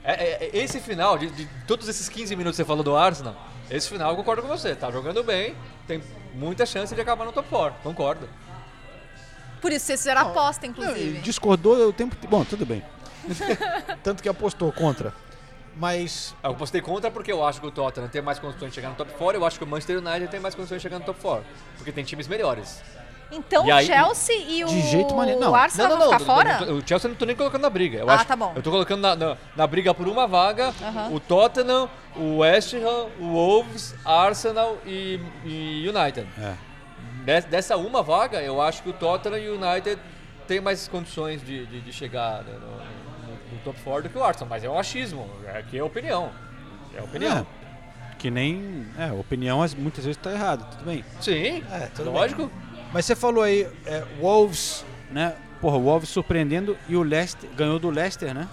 é, é- é- é- esse final, de, de todos esses 15 minutos que você falou do Arsenal, esse final eu concordo com você. Tá jogando bem, tem muita chance de acabar no top 4. Concordo. Por isso, vocês fizeram aposta, Não, inclusive. discordou o tempo. Bom, tudo bem. Tanto que apostou contra. Mas Eu postei contra porque eu acho que o Tottenham tem mais condições de chegar no top 4 eu acho que o Manchester United tem mais condições de chegar no top 4. Porque tem times melhores. Então, E o Chelsea e o, De jeito maneiro, não. Arsenal vão ficar fora? O Chelsea eu não tô nem colocando na briga. Eu Ah, acho, tá bom. Eu tô colocando na, na, na briga por uma vaga o Tottenham, o West Ham, o Wolves, Arsenal e, e United. É. Des- Dessa uma vaga, eu acho que o Tottenham e o United têm mais condições de, de, de chegar né, no, no- no top 4 do que o Arsenal. Mas é um achismo. Aqui é opinião. É opinião. É, que nem. É, opinião às- muitas vezes tá errado, tudo bem. Sim, É, tudo lógico. Mas você falou aí, é, Wolves, né? Porra, o Wolves surpreendendo e o Leicester ganhou do Leicester, né?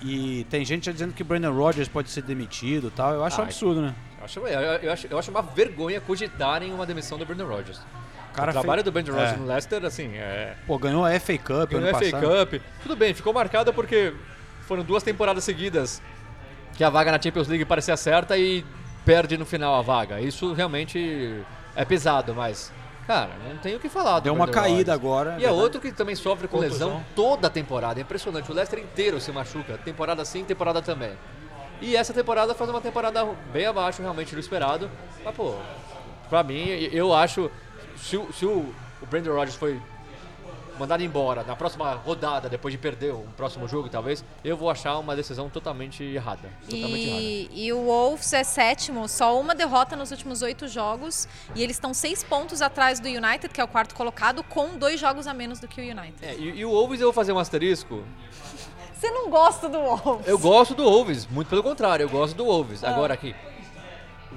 E tem gente já dizendo que o Brandon Rodgers pode ser demitido e tal. Eu acho um absurdo, né? Eu acho, eu, eu acho, eu acho uma vergonha cogitarem uma demissão do Brandon Rodgers. O cara o trabalho fez- do Brandon Rodgers É. no Leicester, assim, é... Pô, ganhou a FA Cup Ganhou ano a FA passado. Cup. Tudo bem, ficou marcada porque foram duas temporadas seguidas que a vaga na Champions League parecia certa e perde no final a vaga. Isso realmente é pesado, mas, cara, não tem o que falar. do Deu uma caída agora. E é verdade. outro que também sofre com Contusão. lesão toda a temporada. É impressionante. O Leicester inteiro se machuca. Temporada sim, temporada também. E essa temporada faz uma temporada bem abaixo realmente do esperado. Mas, pô, pra mim, eu acho. Se, o- se o, o Brandon Rodgers foi mandado embora na próxima rodada, depois de perder um próximo jogo, talvez, eu vou achar uma decisão totalmente errada. Totalmente errada. E, e o Wolves é sétimo, só uma derrota nos últimos oito jogos. E eles estão seis pontos atrás do United, que é o quarto colocado, com dois jogos a menos do que o United. É, e, e o Wolves eu vou fazer um asterisco. Você não gosta do Wolves? Eu gosto do Wolves, muito pelo contrário, eu gosto do Wolves. Ah. Agora aqui,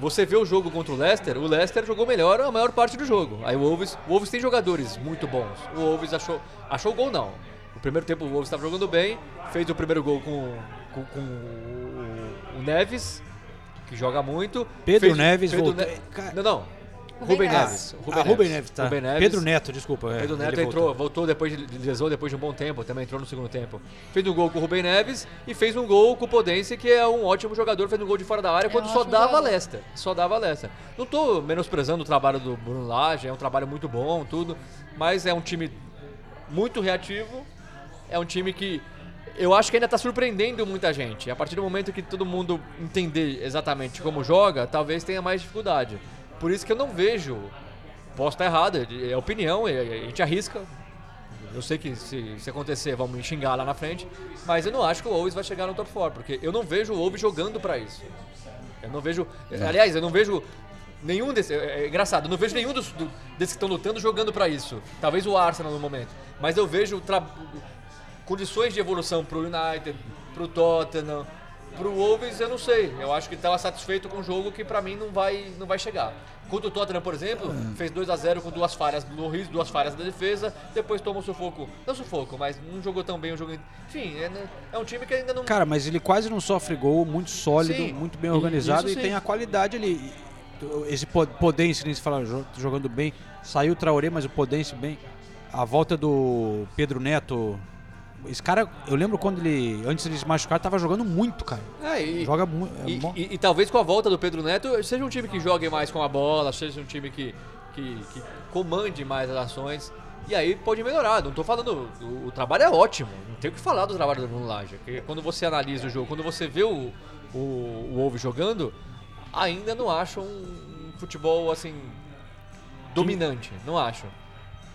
você vê o jogo contra o Leicester, o Leicester jogou melhor a maior parte do jogo. Aí o Wolves, o Wolves tem jogadores muito bons. O Wolves achou, achou gol não. O primeiro tempo o Wolves estava jogando bem, fez o primeiro gol com, com, com o, o Neves, que joga muito. Pedro Fez- Neves Pedro voltou- Ne- Não, não. Rubem Rubem Neves. Neves. Ah, Rubem Neves, tá. Rubem Neves. Pedro Neto, desculpa. é, Pedro Neto entrou, voltou depois de lesão, depois de um bom tempo, também entrou no segundo tempo. Fez um gol com o Rubem Neves e fez um gol com o Podense, que é um ótimo jogador, fez um gol de fora da área, É quando um só dava jogador. Leicester. Só dava Leicester. Não tô menosprezando o trabalho do Bruno Lage, é um trabalho muito bom, tudo, mas é um time muito reativo, é um time que eu acho que ainda está surpreendendo muita gente. A partir do momento que todo mundo entender exatamente como joga, talvez tenha mais dificuldade. Por isso que eu não vejo. Posso estar errado, é é opinião, é- a gente arrisca. Eu sei que se, se acontecer, vão me xingar lá na frente, mas eu não acho que o Wolves vai chegar no top 4, porque eu não vejo o Wolves jogando pra isso. Eu não vejo. Aliás, eu não vejo nenhum desses. É, é engraçado, eu não vejo nenhum dos, do- desses que estão lutando jogando pra isso. Talvez o Arsenal no momento. Mas eu vejo tra- condições de evolução pro United, pro Tottenham, pro Wolves, eu não sei. Eu acho que estava satisfeito com um jogo que pra mim não vai, não vai chegar. Contra o Tottenham, por exemplo, fez 2 a 0 com duas falhas do Loris, duas falhas da defesa, depois tomou sufoco. Não sufoco, mas não jogou tão bem o jogo. Enfim, é, né, é um time que ainda não. Cara, mas ele quase não sofre gol, muito sólido, Sim, muito bem organizado isso e tem a qualidade ali. Esse po- Podense, nem se fala, jo- jogando bem. Saiu o Traoré, mas o Podense bem. A volta do Pedro Neto. Esse cara, eu lembro quando ele, antes de se machucar, tava jogando muito, cara. É, e, Joga muito. é e, e- e talvez com a volta do Pedro Neto seja um time que jogue mais com a bola, seja um time que, que, que comande mais as ações. E aí pode melhorar. Não tô falando. O, o trabalho é ótimo. Não tem o que falar do trabalho do Bruno. Porque quando você analisa o jogo, quando você vê o, o, o Wolves jogando, ainda não acho um futebol assim. dominante. Não acho.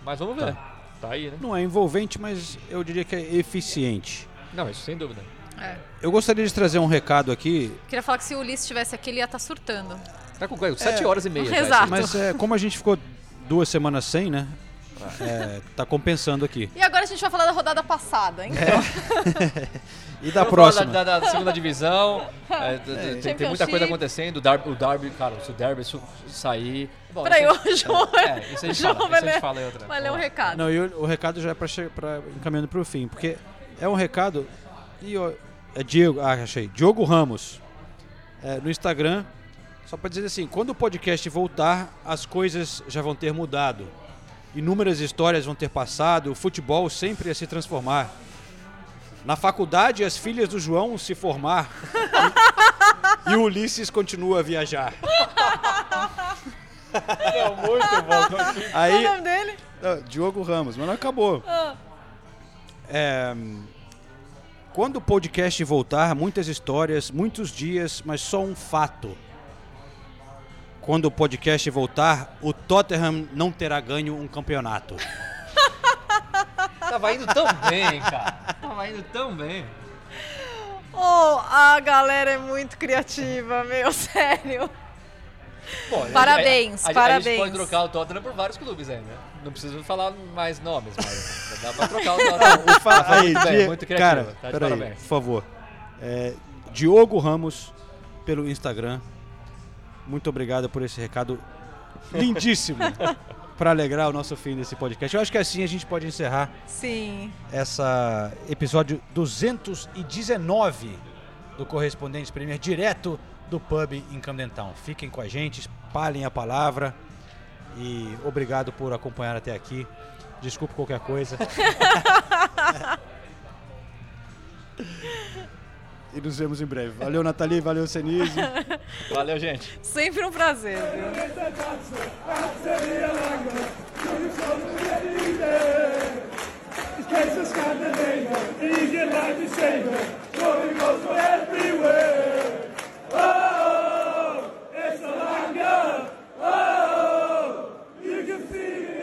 Mas vamos ver. Tá aí, né? Não é envolvente, mas eu diria que é eficiente. Não, isso sem dúvida. É. Eu gostaria de trazer um recado aqui. Queria falar que se o Ulisses estivesse aqui, ele ia estar surtando. Tá com quase 7 horas e meia. já, Exato. Mas é, como a gente ficou duas semanas sem, né? É, tá compensando aqui. E agora a gente vai falar da rodada passada, hein? E da próxima? Da, da- da segunda divisão. é, tem, tem muita coisa acontecendo. O Derby, o Derby cara, se o Derby sair. Bom, Peraí, isso o aí- João, É, isso a o gente João fala. vai ler, fala outra. vai ler um recado. Não, e o, o recado já é para encaminhando para o fim, porque é um recado e ó, é Diego, ah, achei, Diogo Ramos é, no Instagram, só para dizer assim, quando o podcast voltar, as coisas já vão ter mudado, inúmeras histórias vão ter passado, o futebol sempre ia se transformar. Na faculdade, as filhas do João se formar e, e o Ulisses continua a viajar. Não, muito bom. Aí, Qual o nome dele? Diogo Ramos, mas não acabou. Ah. É, quando o podcast voltar, muitas histórias, muitos dias, mas só um fato. Quando o podcast voltar, o Tottenham não terá ganho um campeonato. Tava indo tão bem, cara. Tava indo tão bem. Oh, a galera é muito criativa, meu, sério. Bom, Parabéns, a- a- a- parabéns. A gente pode trocar o Tottenham por vários clubes ainda. Não preciso falar mais nomes, mas dá pra trocar o Tottenham. O fa- Foi aí, muito bem, muito criativo. Cara, tá peraí, por favor. É, Diogo Ramos, pelo Instagram. Muito obrigado por esse recado lindíssimo para alegrar o nosso fim desse podcast. Eu acho que assim a gente pode encerrar Sim. essa episódio 219 do Correspondentes Premier, direto do pub em Camden Town. Fiquem com a gente, espalhem a palavra e obrigado por acompanhar até aqui. Desculpe qualquer coisa. E nos vemos em breve. Valeu, Nathalie. Valeu, Senise. valeu, gente. Sempre um prazer. Oh, it's a. Oh, you can see it.